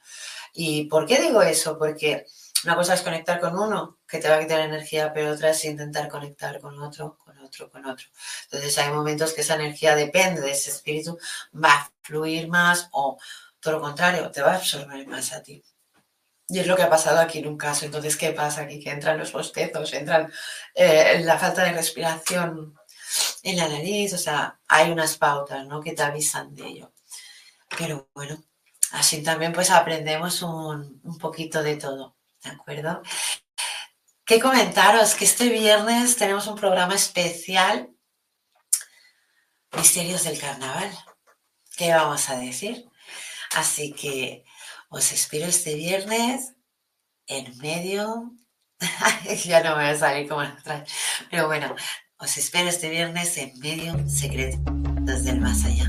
¿Y por qué digo eso? Porque una cosa es conectar con uno, que te va a quitar energía, pero otra es intentar conectar con otro, con otro, con otro. Entonces hay momentos que esa energía depende de ese espíritu, va a fluir más o todo lo contrario, te va a absorber más a ti. Y es lo que ha pasado aquí en un caso. Entonces, ¿qué pasa aquí? Que entran los bostezos, entran eh, la falta de respiración en la nariz, o sea, hay unas pautas ¿no? que te avisan de ello. Pero bueno, así también pues aprendemos un, un poquito de todo. ¿De acuerdo? ¿Qué comentaros? Que este viernes tenemos un programa especial, Misterios del Carnaval. ¿Qué vamos a decir? Así que os espero este viernes en medio. ya no me voy a salir como atrás. Pero bueno, os espero este viernes en medio secreto desde el más allá.